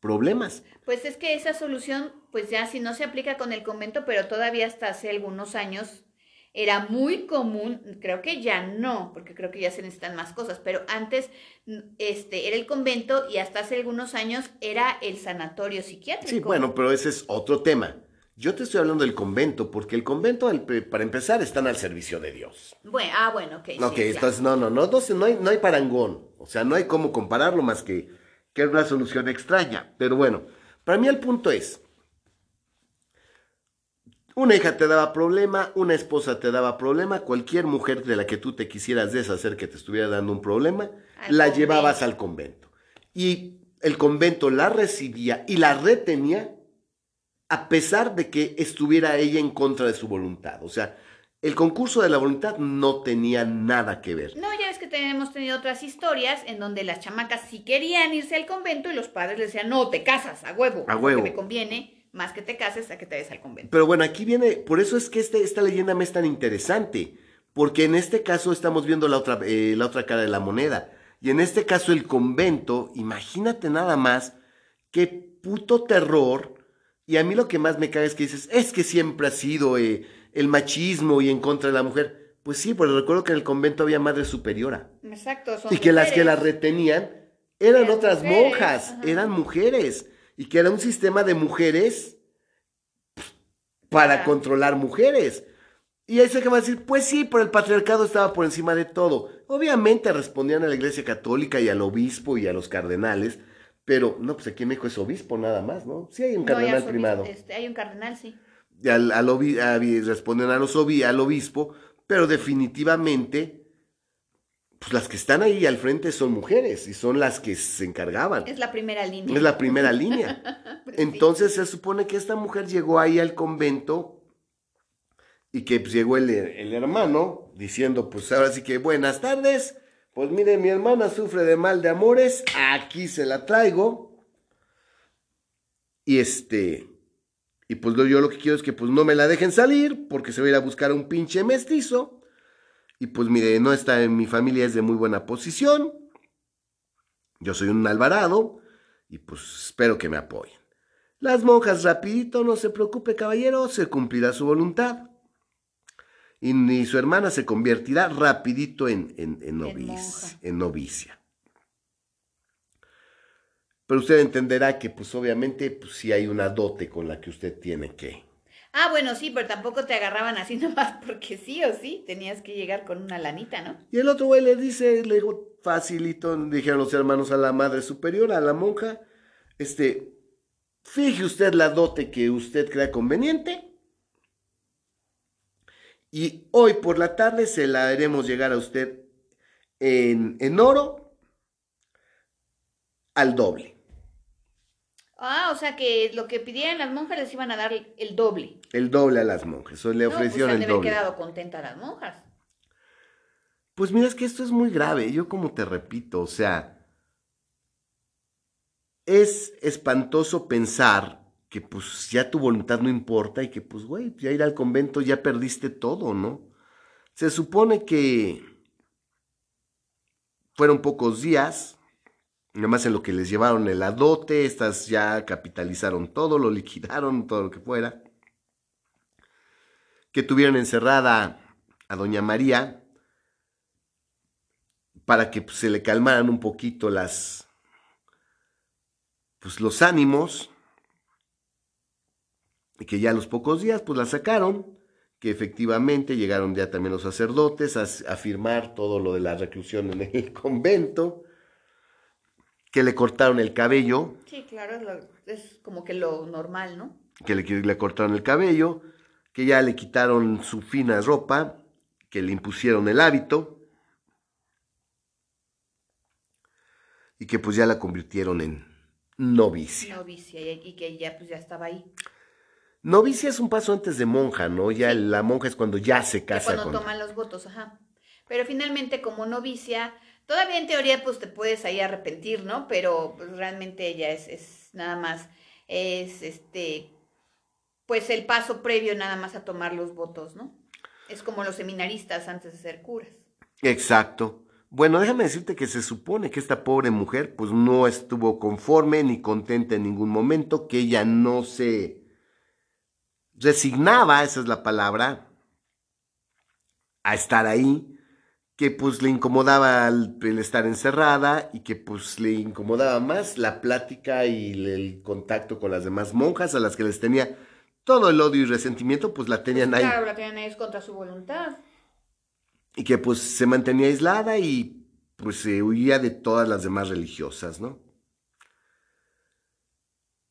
problemas. Pues es que esa solución, pues ya si no se aplica con el convento, pero todavía hasta hace algunos años era muy común, creo que ya no, porque creo que ya se necesitan más cosas, pero antes este, era el convento y hasta hace algunos años era el sanatorio psiquiátrico. Sí, bueno, pero ese es otro tema. Yo te estoy hablando del convento, porque el convento, para empezar, están al servicio de Dios. Bueno, ah, bueno, ok. Ok, entonces no, no, no, no, hay, no hay parangón. O sea, no hay cómo compararlo más que que es una solución extraña. Pero bueno, para mí el punto es, una hija te daba problema, una esposa te daba problema, cualquier mujer de la que tú te quisieras deshacer que te estuviera dando un problema, la llevabas al convento. Y el convento la recibía y la retenía a pesar de que estuviera ella en contra de su voluntad. O sea, el concurso de la voluntad no tenía nada que ver. No, ya ves que hemos tenido otras historias en donde las chamacas sí querían irse al convento y los padres les decían, no, te casas, a huevo, a huevo. me conviene más que te cases a que te vayas al convento. Pero bueno, aquí viene, por eso es que este, esta leyenda me es tan interesante, porque en este caso estamos viendo la otra, eh, la otra cara de la moneda. Y en este caso el convento, imagínate nada más, qué puto terror. Y a mí lo que más me cae es que dices, es que siempre ha sido eh, el machismo y en contra de la mujer. Pues sí, pero recuerdo que en el convento había madre superiora. Exacto. y que las que la retenían eran, otras monjas, eran mujeres y que era un sistema de mujeres para controlar mujeres. Y ahí se acaba de decir, pues sí, pero el patriarcado estaba por encima de todo. Obviamente respondían a la iglesia católica y al obispo y a los cardenales, pero no, pues aquí en México es obispo nada más, ¿no? Sí hay un cardenal primado. Este, hay un cardenal, sí. al, responden a los al obispo, pero definitivamente pues las que están ahí al frente son mujeres y son las que se encargaban. Es la primera línea. Es la primera línea. *laughs* Entonces se supone que esta mujer llegó ahí al convento y que pues, llegó el, el, hermano diciendo, pues ahora sí que buenas tardes, pues mire, mi hermana sufre de mal de amores, aquí se la traigo. Y este, y pues yo lo que quiero es que pues no me la dejen salir porque se va a ir a buscar a un pinche mestizo. Y pues mire, no está en mi familia, es de muy buena posición. Yo soy un Alvarado y pues espero que me apoyen. Las monjas, rapidito, no se preocupe, caballero, se cumplirá su voluntad. y, su hermana se convertirá rapidito en, en, en, en novicia. Pero usted entenderá que, pues obviamente, pues sí hay una dote con la que usted tiene que. Ah, bueno, sí, pero tampoco te agarraban así *laughs* nomás porque sí o sí, tenías que llegar con una lanita, ¿no? Y el otro güey le dice, le dijo, facilito, dijeron los hermanos a la madre superior, a la monja, este, fije usted la dote que usted crea conveniente y hoy por la tarde se la haremos llegar a usted en, en oro al doble. Ah, o sea que lo que pidieran las monjas les iban a dar el doble. El doble a las monjas. O le ofrecieron no, pues, el doble. quedado contenta las monjas. Pues mira, es que esto es muy grave. Yo como te repito, o sea, es espantoso pensar que pues ya tu voluntad no importa y que pues, güey, ya ir al convento ya perdiste todo, ¿no? Se supone que fueron pocos días, Más en lo que les llevaron el adote, estas ya capitalizaron todo, lo liquidaron, todo lo que fuera. Que tuvieron encerrada a doña María para que pues, se le calmaran un poquito las, pues, los ánimos. Y que ya a los pocos días pues la sacaron, que efectivamente llegaron ya también los sacerdotes a, a firmar todo lo de la reclusión en el *laughs* convento que le cortaron el cabello. Sí, claro, es, como que lo normal, ¿no? Que le, le, cortaron el cabello, que ya le quitaron su fina ropa, que le impusieron el hábito y que pues ya la convirtieron en novicia. Novicia, y que ya pues ya estaba ahí. Novicia es un paso antes de monja, ¿no? Ya la monja es cuando ya se casa. cuando toman los votos, ajá. Pero finalmente como novicia Todavía en teoría pues te puedes ahí arrepentir, ¿no? Pero pues, realmente ella es, es nada más, es este, pues el paso previo nada más a tomar los votos, ¿no? Es como los seminaristas antes de ser curas. Exacto. Bueno, déjame decirte que se supone que esta pobre mujer pues no estuvo conforme ni contenta en ningún momento, que ella no se resignaba, esa es la palabra, a estar ahí, que pues le incomodaba el, estar encerrada y que pues le incomodaba más la plática y el, contacto con las demás monjas a las que les tenía todo el odio y resentimiento, pues la tenían pues, ahí. Claro, la tenían ahí contra su voluntad. Y que pues se mantenía aislada y pues se huía de todas las demás religiosas, ¿no?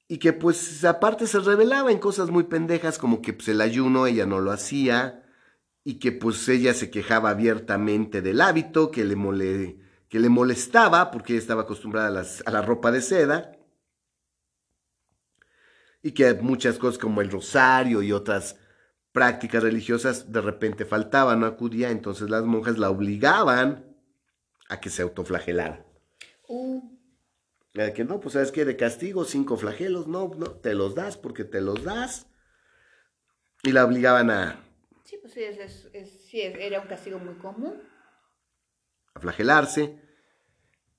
Y que pues aparte se revelaba en cosas muy pendejas como que pues el ayuno ella no lo hacía, y que pues ella se quejaba abiertamente del hábito, que le, mole, que le molestaba porque ella estaba acostumbrada a, la ropa de seda y que muchas cosas como el rosario y otras prácticas religiosas de repente faltaban, no acudía, entonces las monjas la obligaban a que se autoflagelara. Uh. Que no, pues sabes que de castigo cinco flagelos, no, no, te los das porque te los das. Y la obligaban a, Sí, pues sí, sí, era un castigo muy común. A flagelarse.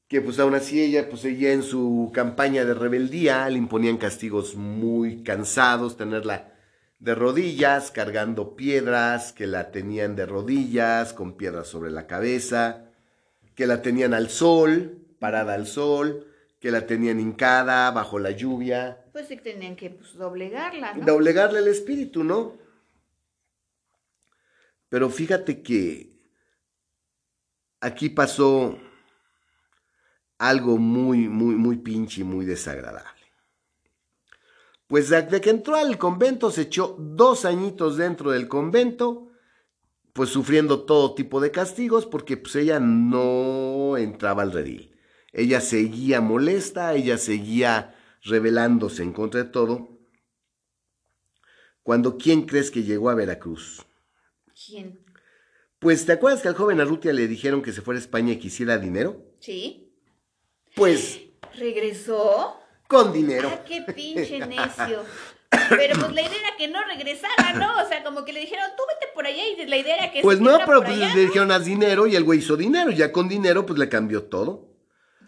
Que pues aún así ella, pues ella en su campaña de rebeldía le imponían castigos muy cansados, tenerla de rodillas, cargando piedras, que la tenían de rodillas, con piedras sobre la cabeza, que la tenían al sol, parada al sol, que la tenían hincada bajo la lluvia. Pues sí tenían que pues, doblegarla, ¿no? Doblegarle el espíritu, ¿no? Pero fíjate que aquí pasó algo muy, muy, muy pinche y muy desagradable. Pues de que entró al convento se echó dos añitos dentro del convento, pues sufriendo todo tipo de castigos, porque pues ella no entraba al redil. Ella seguía molesta, ella seguía rebelándose en contra de todo. Cuando, ¿quién crees que llegó a Veracruz? ¿Quién? Pues, ¿te acuerdas que al joven Arrutia le dijeron que se fuera a España y quisiera dinero? Sí. Pues. ¿Regresó? Con dinero. Ah, qué pinche *laughs* necio. Pero pues la idea era que no regresara, ¿no? O sea, como que le dijeron, tú vete por allá y la idea era que... Pues no, pero pues le dijeron, haz dinero y el güey hizo dinero. Y ya con dinero, pues le cambió todo.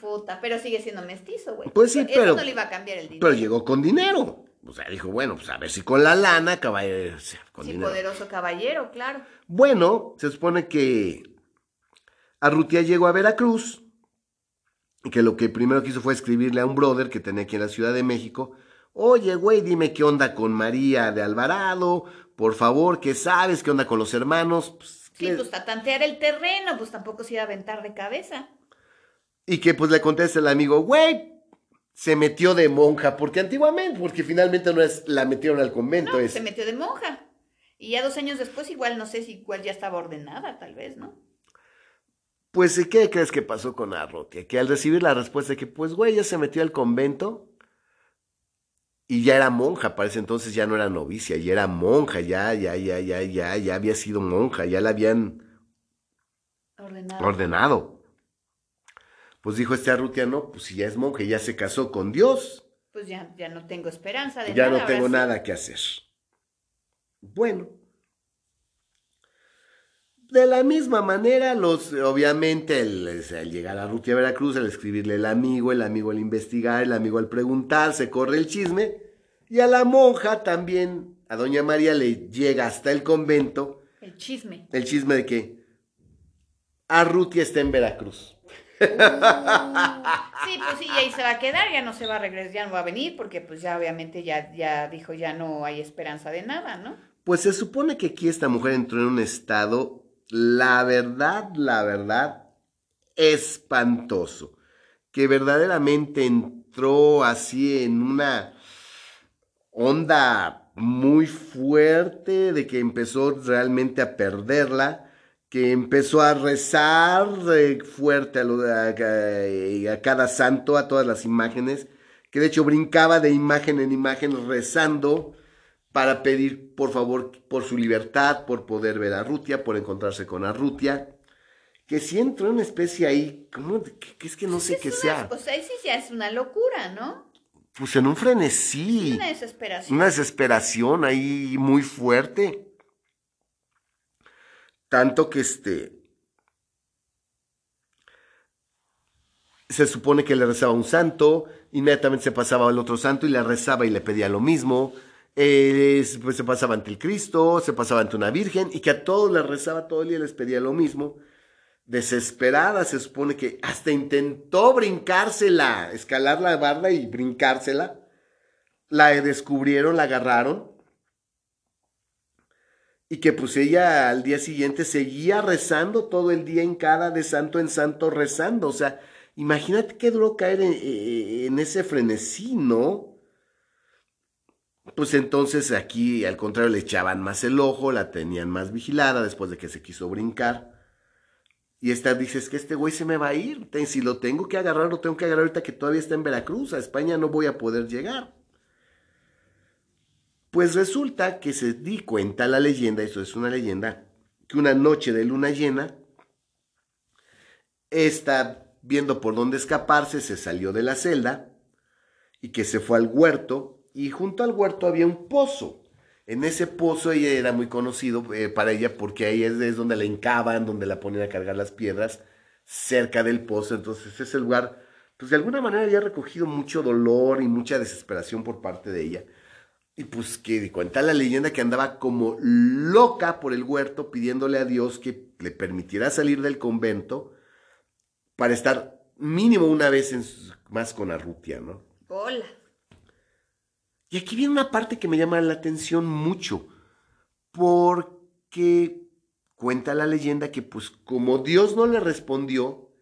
Puta, pero sigue siendo mestizo, güey. Pues sí, Eso pero... no le iba a cambiar el dinero. Pero llegó con dinero. O sea, dijo, bueno, pues a ver si con la lana, caballero. Con sí, dinero. poderoso caballero, claro. Bueno, se supone que Arrutia llegó a Veracruz y que lo que primero que hizo fue escribirle a un brother que tenía aquí en la Ciudad de México. Oye, güey, dime qué onda con María de Alvarado, por favor, ¿qué sabes? ¿Qué onda con los hermanos? Pues, Sí, pues a tantear el terreno, pues tampoco se iba a aventar de cabeza. Y que pues le contesta el amigo, güey, se metió de monja, porque antiguamente, porque finalmente no es, la metieron al convento, No, es, se metió de monja. Y ya dos años después, igual no sé si igual ya estaba ordenada, tal vez, ¿no? pues ¿qué crees que pasó con Arrutia? Que al recibir la respuesta de que, pues güey, ya se metió al convento y ya era monja, para ese entonces ya no era novicia, ya era monja, ya, ya, ya, ya, ya, ya había sido monja, ya la habían ordenado. Pues dijo este Arrutia, no, pues si ya es monja, ya se casó con Dios. Pues ya, ya no tengo esperanza de ya nada. no ahora tengo sí. nada que hacer. Bueno. De la misma manera, los, obviamente, el, al llegar a Rutia Veracruz, al escribirle el amigo, el amigo al investigar, el amigo al preguntar, se corre el chisme. Y a la monja también, a doña María, le llega hasta el convento El chisme. el chisme de que Arrutia está en Veracruz. Uh, sí, pues sí, y ahí se va a quedar, ya no se va a regresar, ya no va a venir, porque pues ya obviamente ya, ya dijo, ya no hay esperanza de nada, ¿no? Pues se supone que aquí esta mujer entró en un estado, la verdad, la verdad, espantoso. Que verdaderamente entró así en una onda muy fuerte de que empezó realmente a perderla, que empezó a rezar eh, fuerte a, lo de- a- a cada santo, a todas las imágenes, que de hecho brincaba de imagen en imagen rezando para pedir por favor por su libertad, por poder ver a Rutia, por encontrarse con Arrutia, que si entró en una especie ahí, como que, que es que no sé qué sea, Pues ahí sí ya es una locura, ¿no? pues en un frenesí, Una desesperación. una desesperación ahí muy fuerte. Tanto que este. Se supone que le rezaba un santo, inmediatamente se pasaba al otro santo y le rezaba y le pedía lo mismo. Pues se pasaba ante el Cristo, se pasaba ante una virgen y que a todos les rezaba todo el día y les pedía lo mismo. Desesperada, se supone que hasta intentó brincársela, escalar la barda y brincársela. La descubrieron, la agarraron y que pues ella al día siguiente seguía rezando todo el día en cada de santo en santo rezando. O sea, imagínate qué duro caer en, en ese frenesí, ¿no? Pues entonces aquí al contrario le echaban más el ojo, la tenían más vigilada después de que se quiso brincar. Y esta dice, es que este güey se me va a ir. Si lo tengo que agarrar, lo tengo que agarrar ahorita que todavía está en Veracruz. A España no voy a poder llegar. Pues resulta que se di cuenta la leyenda, eso es una leyenda, que una noche de luna llena, está viendo por dónde escaparse, se salió de la celda y que se fue al huerto y junto al huerto había un pozo. En ese pozo ella era muy conocido eh, para ella porque ahí es, donde la hincaban, donde la ponían a cargar las piedras, cerca del pozo. Entonces ese lugar, pues de alguna manera había recogido mucho dolor y mucha desesperación por parte de ella. Y pues que cuenta la leyenda que andaba como loca por el huerto pidiéndole a Dios que le permitiera salir del convento para estar mínimo una vez en su- más con Arrutia, ¿no? Hola. Y aquí viene una parte que me llama la atención mucho, porque cuenta la leyenda que pues como Dios no le respondió,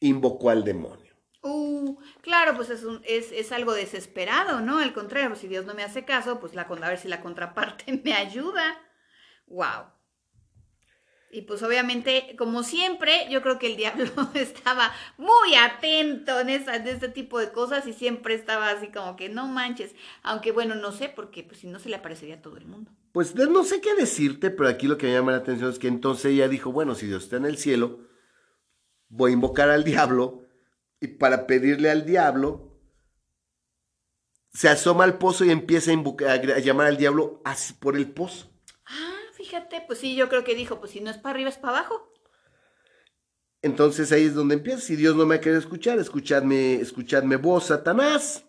invocó al demonio. Uh, claro, pues es, un, es, es algo desesperado, ¿no? Al contrario, pues, si Dios no me hace caso, pues la, a ver si la contraparte *laughs* me ayuda. Wow. Y pues obviamente, como siempre, yo creo que el diablo *laughs* estaba muy atento en, esa, este tipo de cosas y siempre estaba así como que no manches. Aunque bueno, no sé, porque pues si no se le aparecería a todo el mundo. Pues no sé qué decirte, pero aquí lo que me llama la atención es que entonces ella dijo, bueno, si Dios está en el cielo, voy a invocar al diablo y para pedirle al diablo, se asoma al pozo y empieza a, invocar- a llamar al diablo así por el pozo. Ah, fíjate, pues sí, yo creo que dijo, pues si no es para arriba, es para abajo. Entonces ahí es donde empieza. Si Dios no me quiere escuchar, escuchadme, escuchadme vos, Satanás.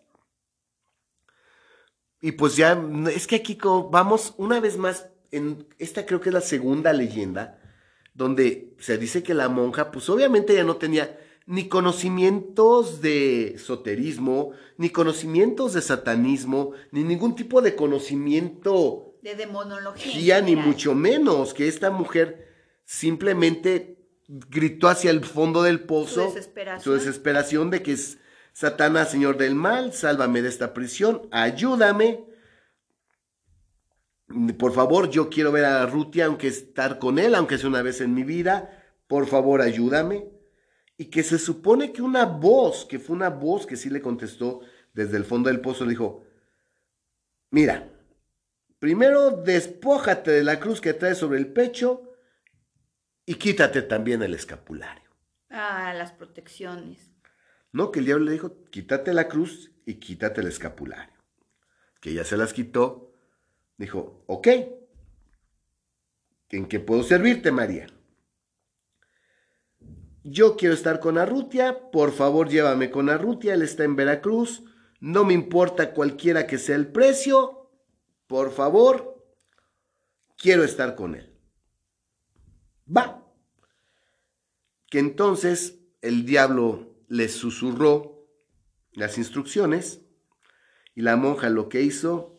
Y pues ya, es que aquí vamos una vez más, en esta creo que es la segunda leyenda, donde se dice que la monja, pues obviamente ya no tenía ni conocimientos de esoterismo, ni conocimientos de satanismo, ni ningún tipo de conocimiento de demonología, ni mucho menos, que esta mujer simplemente gritó hacia el fondo del pozo su desesperación, su desesperación de que es Satanás, Señor del mal, sálvame de esta prisión, ayúdame. Por favor, yo quiero ver a Rutia, aunque estar con él, aunque sea una vez en mi vida. Por favor, ayúdame. Y que se supone que una voz, que fue una voz que sí le contestó desde el fondo del pozo, le dijo, mira, primero despójate de la cruz que traes sobre el pecho y quítate también el escapulario. Ah, las protecciones. No, que el diablo le dijo, quítate la cruz y quítate el escapulario. Que ya se las quitó. Dijo, ok, ¿en qué puedo servirte, María? Yo quiero estar con Arrutia, por favor llévame con Arrutia, él está en Veracruz, no me importa cualquiera que sea el precio, por favor, quiero estar con él. Va. Que entonces el diablo le susurró las instrucciones y la monja lo que hizo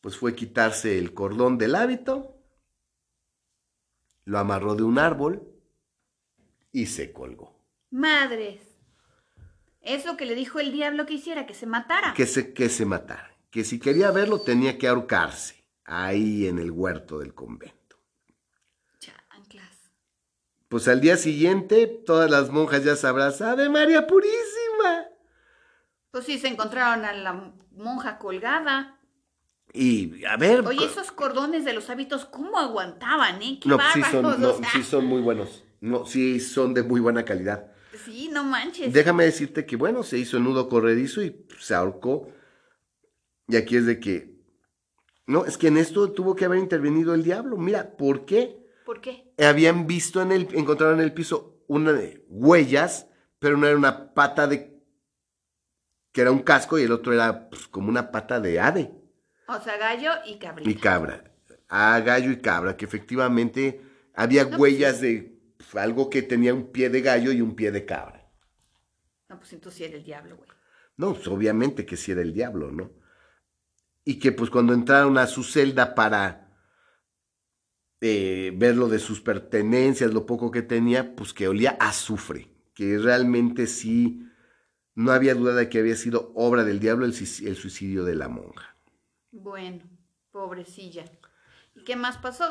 pues fue quitarse el cordón del hábito, lo amarró de un árbol y se colgó. Madres, es lo que le dijo el diablo que hiciera, que se matara. Que se, que se matara, que si quería verlo tenía que ahorcarse ahí en el huerto del convento. Pues al día siguiente, todas las monjas ya sabrán, ¡Ave María Purísima! Pues sí, se encontraron a la monja colgada. Y a ver. Oye, esos cordones de los hábitos, ¿cómo aguantaban, eh? no, sí son, no, sí son muy buenos. No, sí son de muy buena calidad. Sí, no manches. Déjame decirte que, bueno, se hizo nudo corredizo y se ahorcó. Y aquí es de que. No, es que en esto tuvo que haber intervenido el diablo. Mira, ¿por qué? ¿Por qué? Habían visto en el, encontraron en el piso una de huellas, pero no era una pata de, que era un casco y el otro era pues, como una pata de ave. O sea, gallo y cabrita. Y cabra. Ah, gallo y cabra, que efectivamente había pues huellas de algo que tenía un pie de gallo y un pie de cabra. No, pues entonces sí era el diablo, güey. No, pues obviamente que sí era el diablo, ¿no? Y que pues cuando entraron a su celda para eh, ver lo de sus pertenencias, lo poco que tenía, pues que olía a azufre, que realmente sí, no había duda de que había sido obra del diablo el, suicidio de la monja. Bueno, pobrecilla. ¿Y qué más pasó?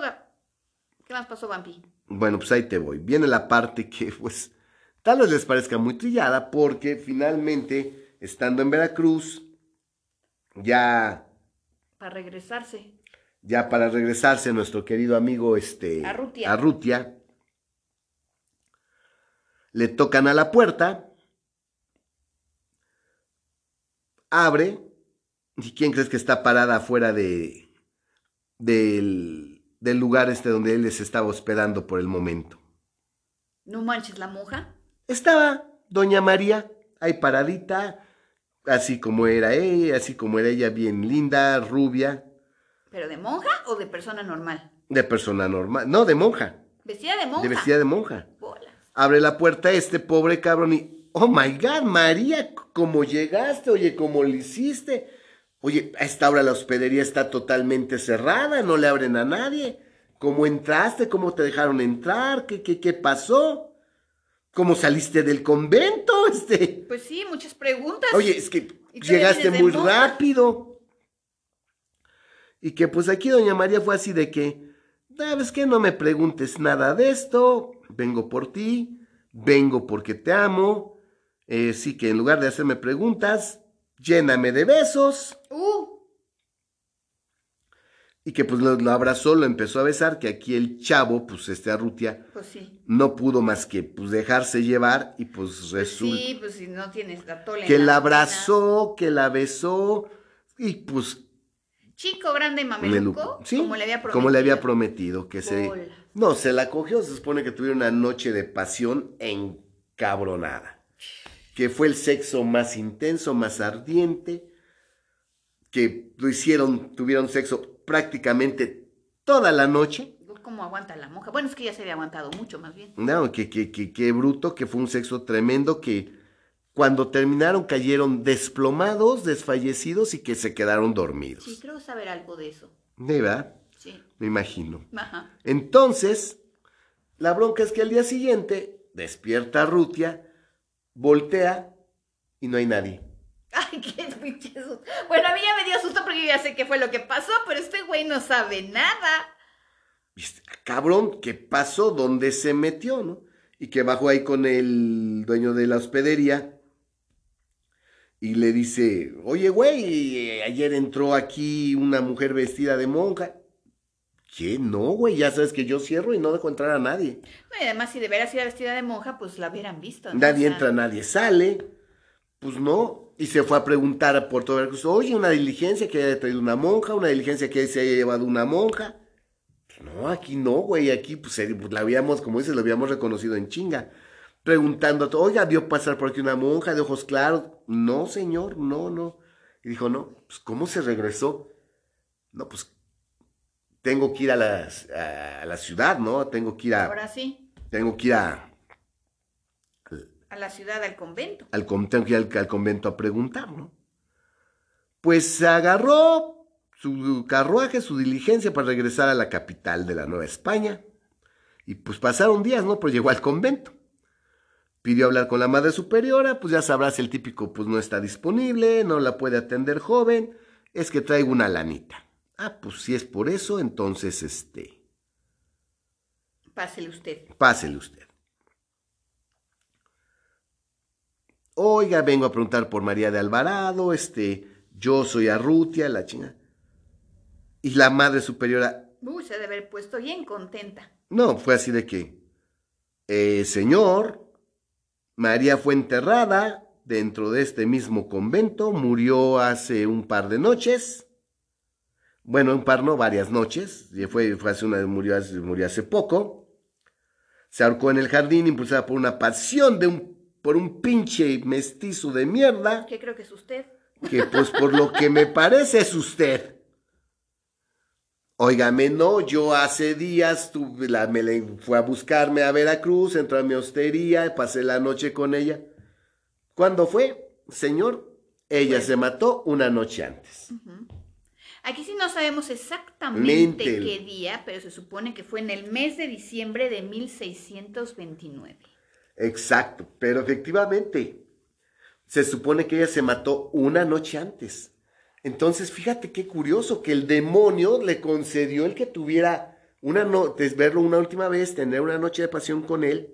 ¿Qué más pasó, Vampi? Bueno, pues ahí te voy. Viene la parte que, pues, tal vez les parezca muy trillada, porque finalmente, estando en Veracruz, ya... Para regresarse ya para regresarse nuestro querido amigo este, Arrutia. Le tocan a la puerta, abre, ¿y quién crees que está parada afuera de, del, del lugar este donde él les estaba hospedando por el momento? No manches, la monja. Estaba doña María ahí paradita, así como era ella, así como era ella, bien linda, rubia, ¿Pero de monja o de persona normal? De persona normal. No, de monja. Vestida de monja. De vestida de monja. Abre la puerta este pobre cabrón y. Oh my God, María, ¿cómo llegaste? Oye, ¿cómo lo hiciste? Oye, a esta hora la hospedería está totalmente cerrada, no le abren a nadie. ¿Cómo entraste? ¿Cómo te dejaron entrar? ¿Qué, qué, qué pasó? ¿Cómo saliste del convento? *laughs* Este. Pues sí, muchas preguntas. Oye, es que llegaste muy rápido. Y que pues aquí doña María fue así de que, ¿sabes qué? No me preguntes nada de esto, vengo por ti, vengo porque te amo, eh, sí que en lugar de hacerme preguntas, lléname de besos. Uh. Y que pues lo, abrazó, lo empezó a besar, que aquí el chavo, pues este Arrutia, pues sí. no pudo más que pues dejarse llevar y pues resulta... Sí, pues si no tienes la Que la abrazó, que la besó y pues chico grande mameluco, ¿Sí? como le había prometido. Como le había prometido que se No, se la cogió, se supone que tuvieron una noche de pasión encabronada. Que fue el sexo más intenso, más ardiente. que lo hicieron, tuvieron sexo prácticamente toda la noche. ¿Cómo aguanta la monja? Bueno, es que ya se había aguantado mucho más bien. No, que, que, que, que bruto, que fue un sexo tremendo, que cuando terminaron cayeron desplomados, desfallecidos y que se quedaron dormidos. Sí, creo saber algo de eso. ¿De verdad? Sí. Me imagino. Ajá. Entonces, la bronca es que al día siguiente despierta Rutia, voltea y no hay nadie. Ay, qué pinche susto. Bueno, a mí ya me dio susto porque yo ya sé qué fue lo que pasó, pero este güey no sabe nada. ¿Viste? Cabrón, ¿qué pasó? ¿Dónde se metió, no? Y que bajó ahí con el dueño de la hospedería y le dice, oye, güey, ayer entró aquí una mujer vestida de monja. ¿Qué? No, güey, ya sabes que yo cierro y no dejo entrar a nadie. No, y además, si de veras iba vestida de monja, pues la hubieran visto. ¿no? Nadie O sea, entra, nadie sale. Pues no. Y se fue a preguntar por todo Veracruz, oye, una diligencia que haya traído una monja, una diligencia que se haya llevado una monja. No, aquí no, güey, aquí pues, pues, la habíamos, como dices, la habíamos reconocido en chinga. Preguntando, a todo, oiga, vio pasar por aquí una monja de ojos claros. No, señor, no, no. Y dijo, no, pues ¿cómo se regresó? No, pues tengo que ir a la, a la ciudad, ¿no? Tengo que ir a, Ahora sí, tengo que ir a, a la ciudad, al convento. al, tengo que ir al, al convento a preguntar, ¿no? Pues agarró su carruaje, su diligencia para regresar a la capital de la Nueva España. Y pues pasaron días, ¿no? Pero llegó al convento. Pidió hablar con la madre superiora, pues ya sabrás, el típico pues no está disponible, no la puede atender joven, es que traigo una lanita. Ah, pues si es por eso, entonces este, Pásele usted. pásele usted. Oiga, vengo a preguntar por María de Alvarado, este, yo soy Arrutia, la chinga. Y la madre superiora, Uy, se debe haber puesto bien contenta. no, fue así de que, eh, señor, María fue enterrada dentro de este mismo convento, murió hace un par de noches. Bueno, un par no, varias noches. y Fue, fue hace una, murió, murió hace poco. Se ahorcó en el jardín, impulsada por una pasión de un, por un pinche mestizo de mierda, ¿Qué creo que es usted? que pues por lo que me parece es usted. Óigame, no, yo hace días tuve la, me fue a buscarme a Veracruz, entró a mi hostería, pasé la noche con ella. ¿Cuándo fue, señor? Ella se mató una noche antes. Aquí sí no sabemos exactamente Mente. qué día, pero se supone que fue en el mes de diciembre de 1629. Exacto, pero efectivamente, se supone que ella se mató una noche antes. Entonces, fíjate qué curioso que el demonio le concedió el que tuviera una noche, verlo una última vez, tener una noche de pasión con él.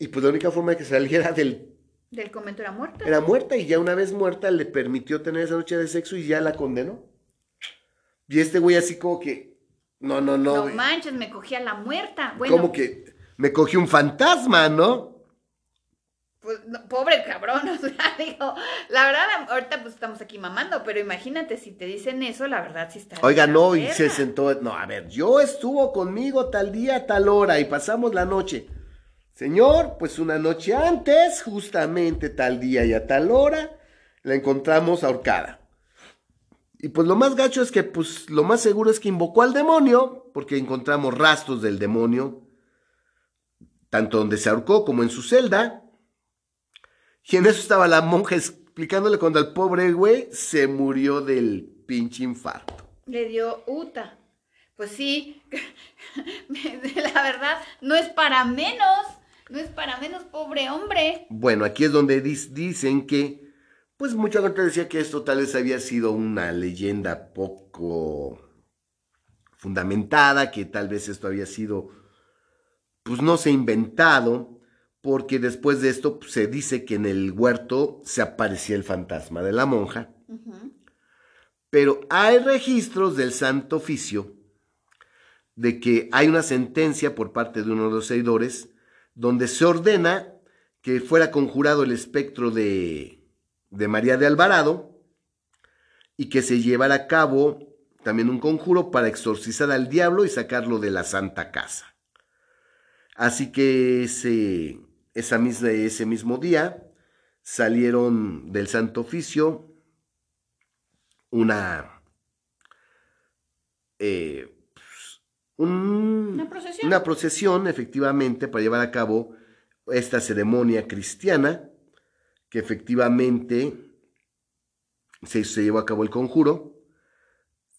Y pues la única forma de que saliera *laughs* del ¿Del convento era muerta? era muerta y ya una vez muerta le permitió tener esa noche de sexo y ya la condenó. Y este güey así como que, no, no, no. No, güey. manches, me cogí a la muerta. Bueno, como que me cogió un fantasma, ¿no? pues, no, pobre cabrón, *laughs* o sea, digo, la verdad, ahorita pues estamos aquí mamando, pero imagínate si te dicen eso, la verdad sí está. Oiga, no, y se sentó, no, a ver, yo estuvo conmigo tal día, tal hora y pasamos la noche. Señor, pues una noche antes, justamente tal día y a tal hora, la encontramos ahorcada. Y pues lo más gacho es que, pues lo más seguro es que invocó al demonio, porque encontramos rastros del demonio, tanto donde se ahorcó como en su celda. Y en eso estaba la monja explicándole cuando el pobre güey se murió del pinche infarto. Le dio Uta. Pues sí, *laughs* la verdad, no es para menos, no es para menos, pobre hombre. Bueno, aquí es donde dicen que, pues mucha gente decía que esto tal vez había sido una leyenda poco fundamentada, que tal vez esto había sido, pues no sé, inventado, porque después de esto pues, se dice que en el huerto se aparecía el fantasma de la monja, pero hay registros del Santo Oficio de que hay una sentencia por parte de uno de los seguidores donde se ordena que fuera conjurado el espectro de, de María de Alvarado y que se llevara a cabo también un conjuro para exorcizar al diablo y sacarlo de la santa casa. Así que ese, esa misma, ese mismo día salieron del Santo Oficio una... eh, un- Una procesión. una procesión, efectivamente, para llevar a cabo esta ceremonia cristiana, que efectivamente se, se llevó a cabo el conjuro.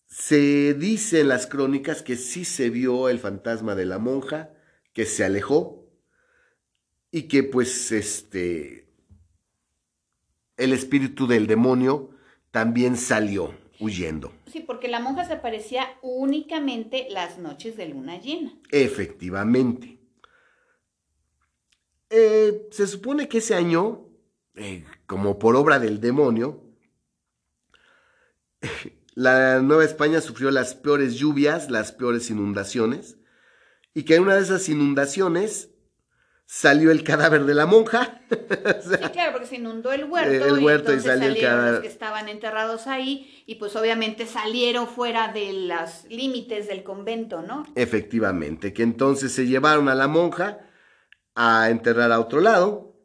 Se dice en las crónicas que sí se vio el fantasma de la monja, que se alejó y que pues este el espíritu del demonio también salió huyendo. Sí, porque la monja se aparecía únicamente las noches de luna llena. Efectivamente. Eh, se supone que ese año, eh, como por obra del demonio, *laughs* la Nueva España sufrió las peores lluvias, las peores inundaciones, y que en una de esas inundaciones salió el cadáver de la monja. *laughs* O sea, Sí, claro, porque se inundó el huerto. El huerto y entonces salió el salieron cadáver. los que estaban enterrados ahí y pues obviamente salieron fuera de los límites del convento, ¿no? Efectivamente, que entonces se llevaron a la monja a enterrar a otro lado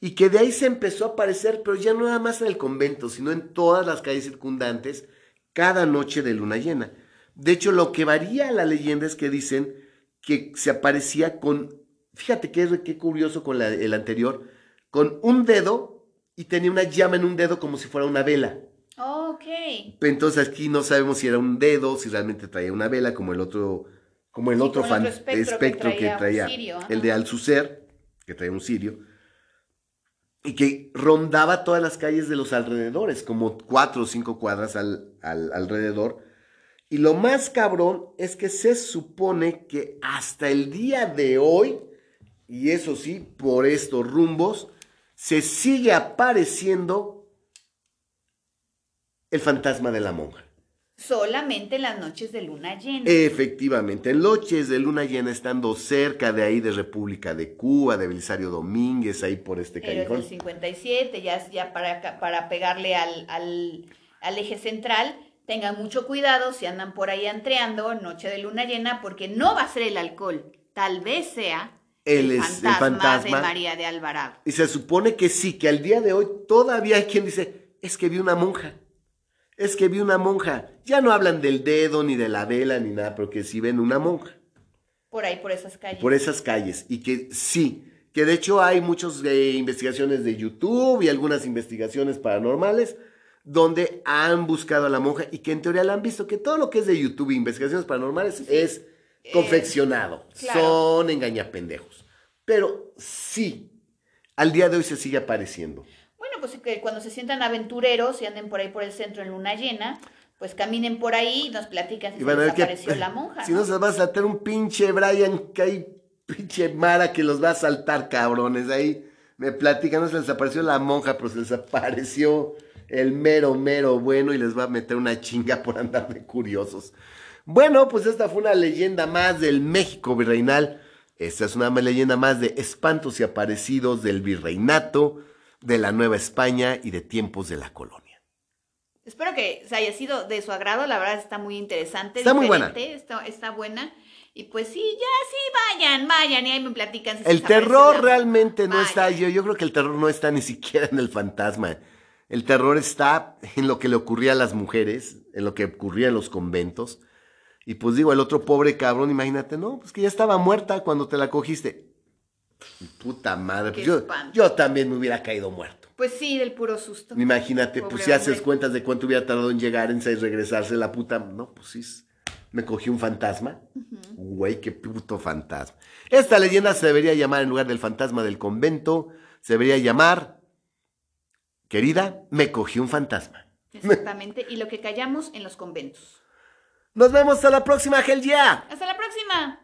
y que de ahí se empezó a aparecer, pero ya no nada más en el convento, sino en todas las calles circundantes, cada noche de luna llena. De hecho, lo que varía la leyenda es que dicen que se aparecía con, fíjate qué, qué curioso con la- el anterior, con un dedo y tenía una llama en un dedo como si fuera una vela. Ok. Entonces aquí no sabemos si era un dedo, si realmente traía una vela, como el otro, como el Sí, otro, fan- otro espectro que espectro que traía ajá. el de Alzucer, que traía un cirio, y que rondaba todas las calles de los alrededores, como cuatro o cinco cuadras al, al- alrededor. Y lo más cabrón es que se supone que hasta el día de hoy, y eso sí, por estos rumbos, se sigue apareciendo el fantasma de la monja. Solamente las noches de luna llena. Efectivamente, en noches de luna llena, estando cerca de ahí de República de Cuba, de Belisario Domínguez, ahí por este del callejón. 57, ya, ya para pegarle al, al, al eje central, tengan mucho cuidado si andan por ahí entreando noche de luna llena, porque no va a ser el alcohol, tal vez sea Él el, es el fantasma fantasma. de María de Alvarado. Y se supone que sí, que al día de hoy todavía hay quien dice, es que vi una monja, es que vi una monja. Ya no hablan del dedo, ni de la vela, ni nada, pero que sí ven una monja. Por ahí, por esas calles. por esas calles y que sí, que de hecho hay muchas investigaciones de YouTube y algunas investigaciones paranormales donde han buscado a la monja y que en teoría la han visto, que todo lo que es de YouTube investigaciones paranormales es confeccionado, claro. son engañapendejos. Pero sí, al día de hoy se sigue apareciendo. Bueno, pues que cuando se sientan aventureros y anden por ahí por el centro en luna llena, pues caminen por ahí y nos platican si Y se a que la *laughs* monja. si no se va a saltar un pinche Brian, que hay pinche Mara que los va a saltar, cabrones. Ahí me platican, no se les apareció la monja, pero se les apareció el mero, mero bueno y les va a meter una chinga por andar de curiosos. Bueno, pues esta fue una leyenda más del México virreinal. Esta es una leyenda más de espantos y aparecidos del virreinato, de la Nueva España y de tiempos de la colonia. Espero que se haya sido de su agrado, la verdad está muy interesante. Está muy buena. Está, está buena. Y pues sí, ya sí, vayan, vayan y ahí me platican. Si El terror realmente no Vayan. está, yo, yo creo que el terror no está ni siquiera en el fantasma. El terror está en lo que le ocurría a las mujeres, en lo que ocurría en los conventos. Y pues digo, el otro pobre cabrón, imagínate, no, pues que ya estaba muerta cuando te la cogiste. Puta madre, pues yo, también me hubiera caído muerto. Pues sí, del puro susto. Imagínate, Pobre pues si haces cuentas de cuánto hubiera tardado en llegar, en regresarse la puta. No, pues sí, me cogí un fantasma. Güey, qué puto fantasma. Esta leyenda se debería llamar, en lugar del fantasma del convento, se debería llamar, querida, me cogí un fantasma. Exactamente. Y lo que callamos en los conventos. Nos vemos hasta la próxima, Hell yeah. Hasta la próxima.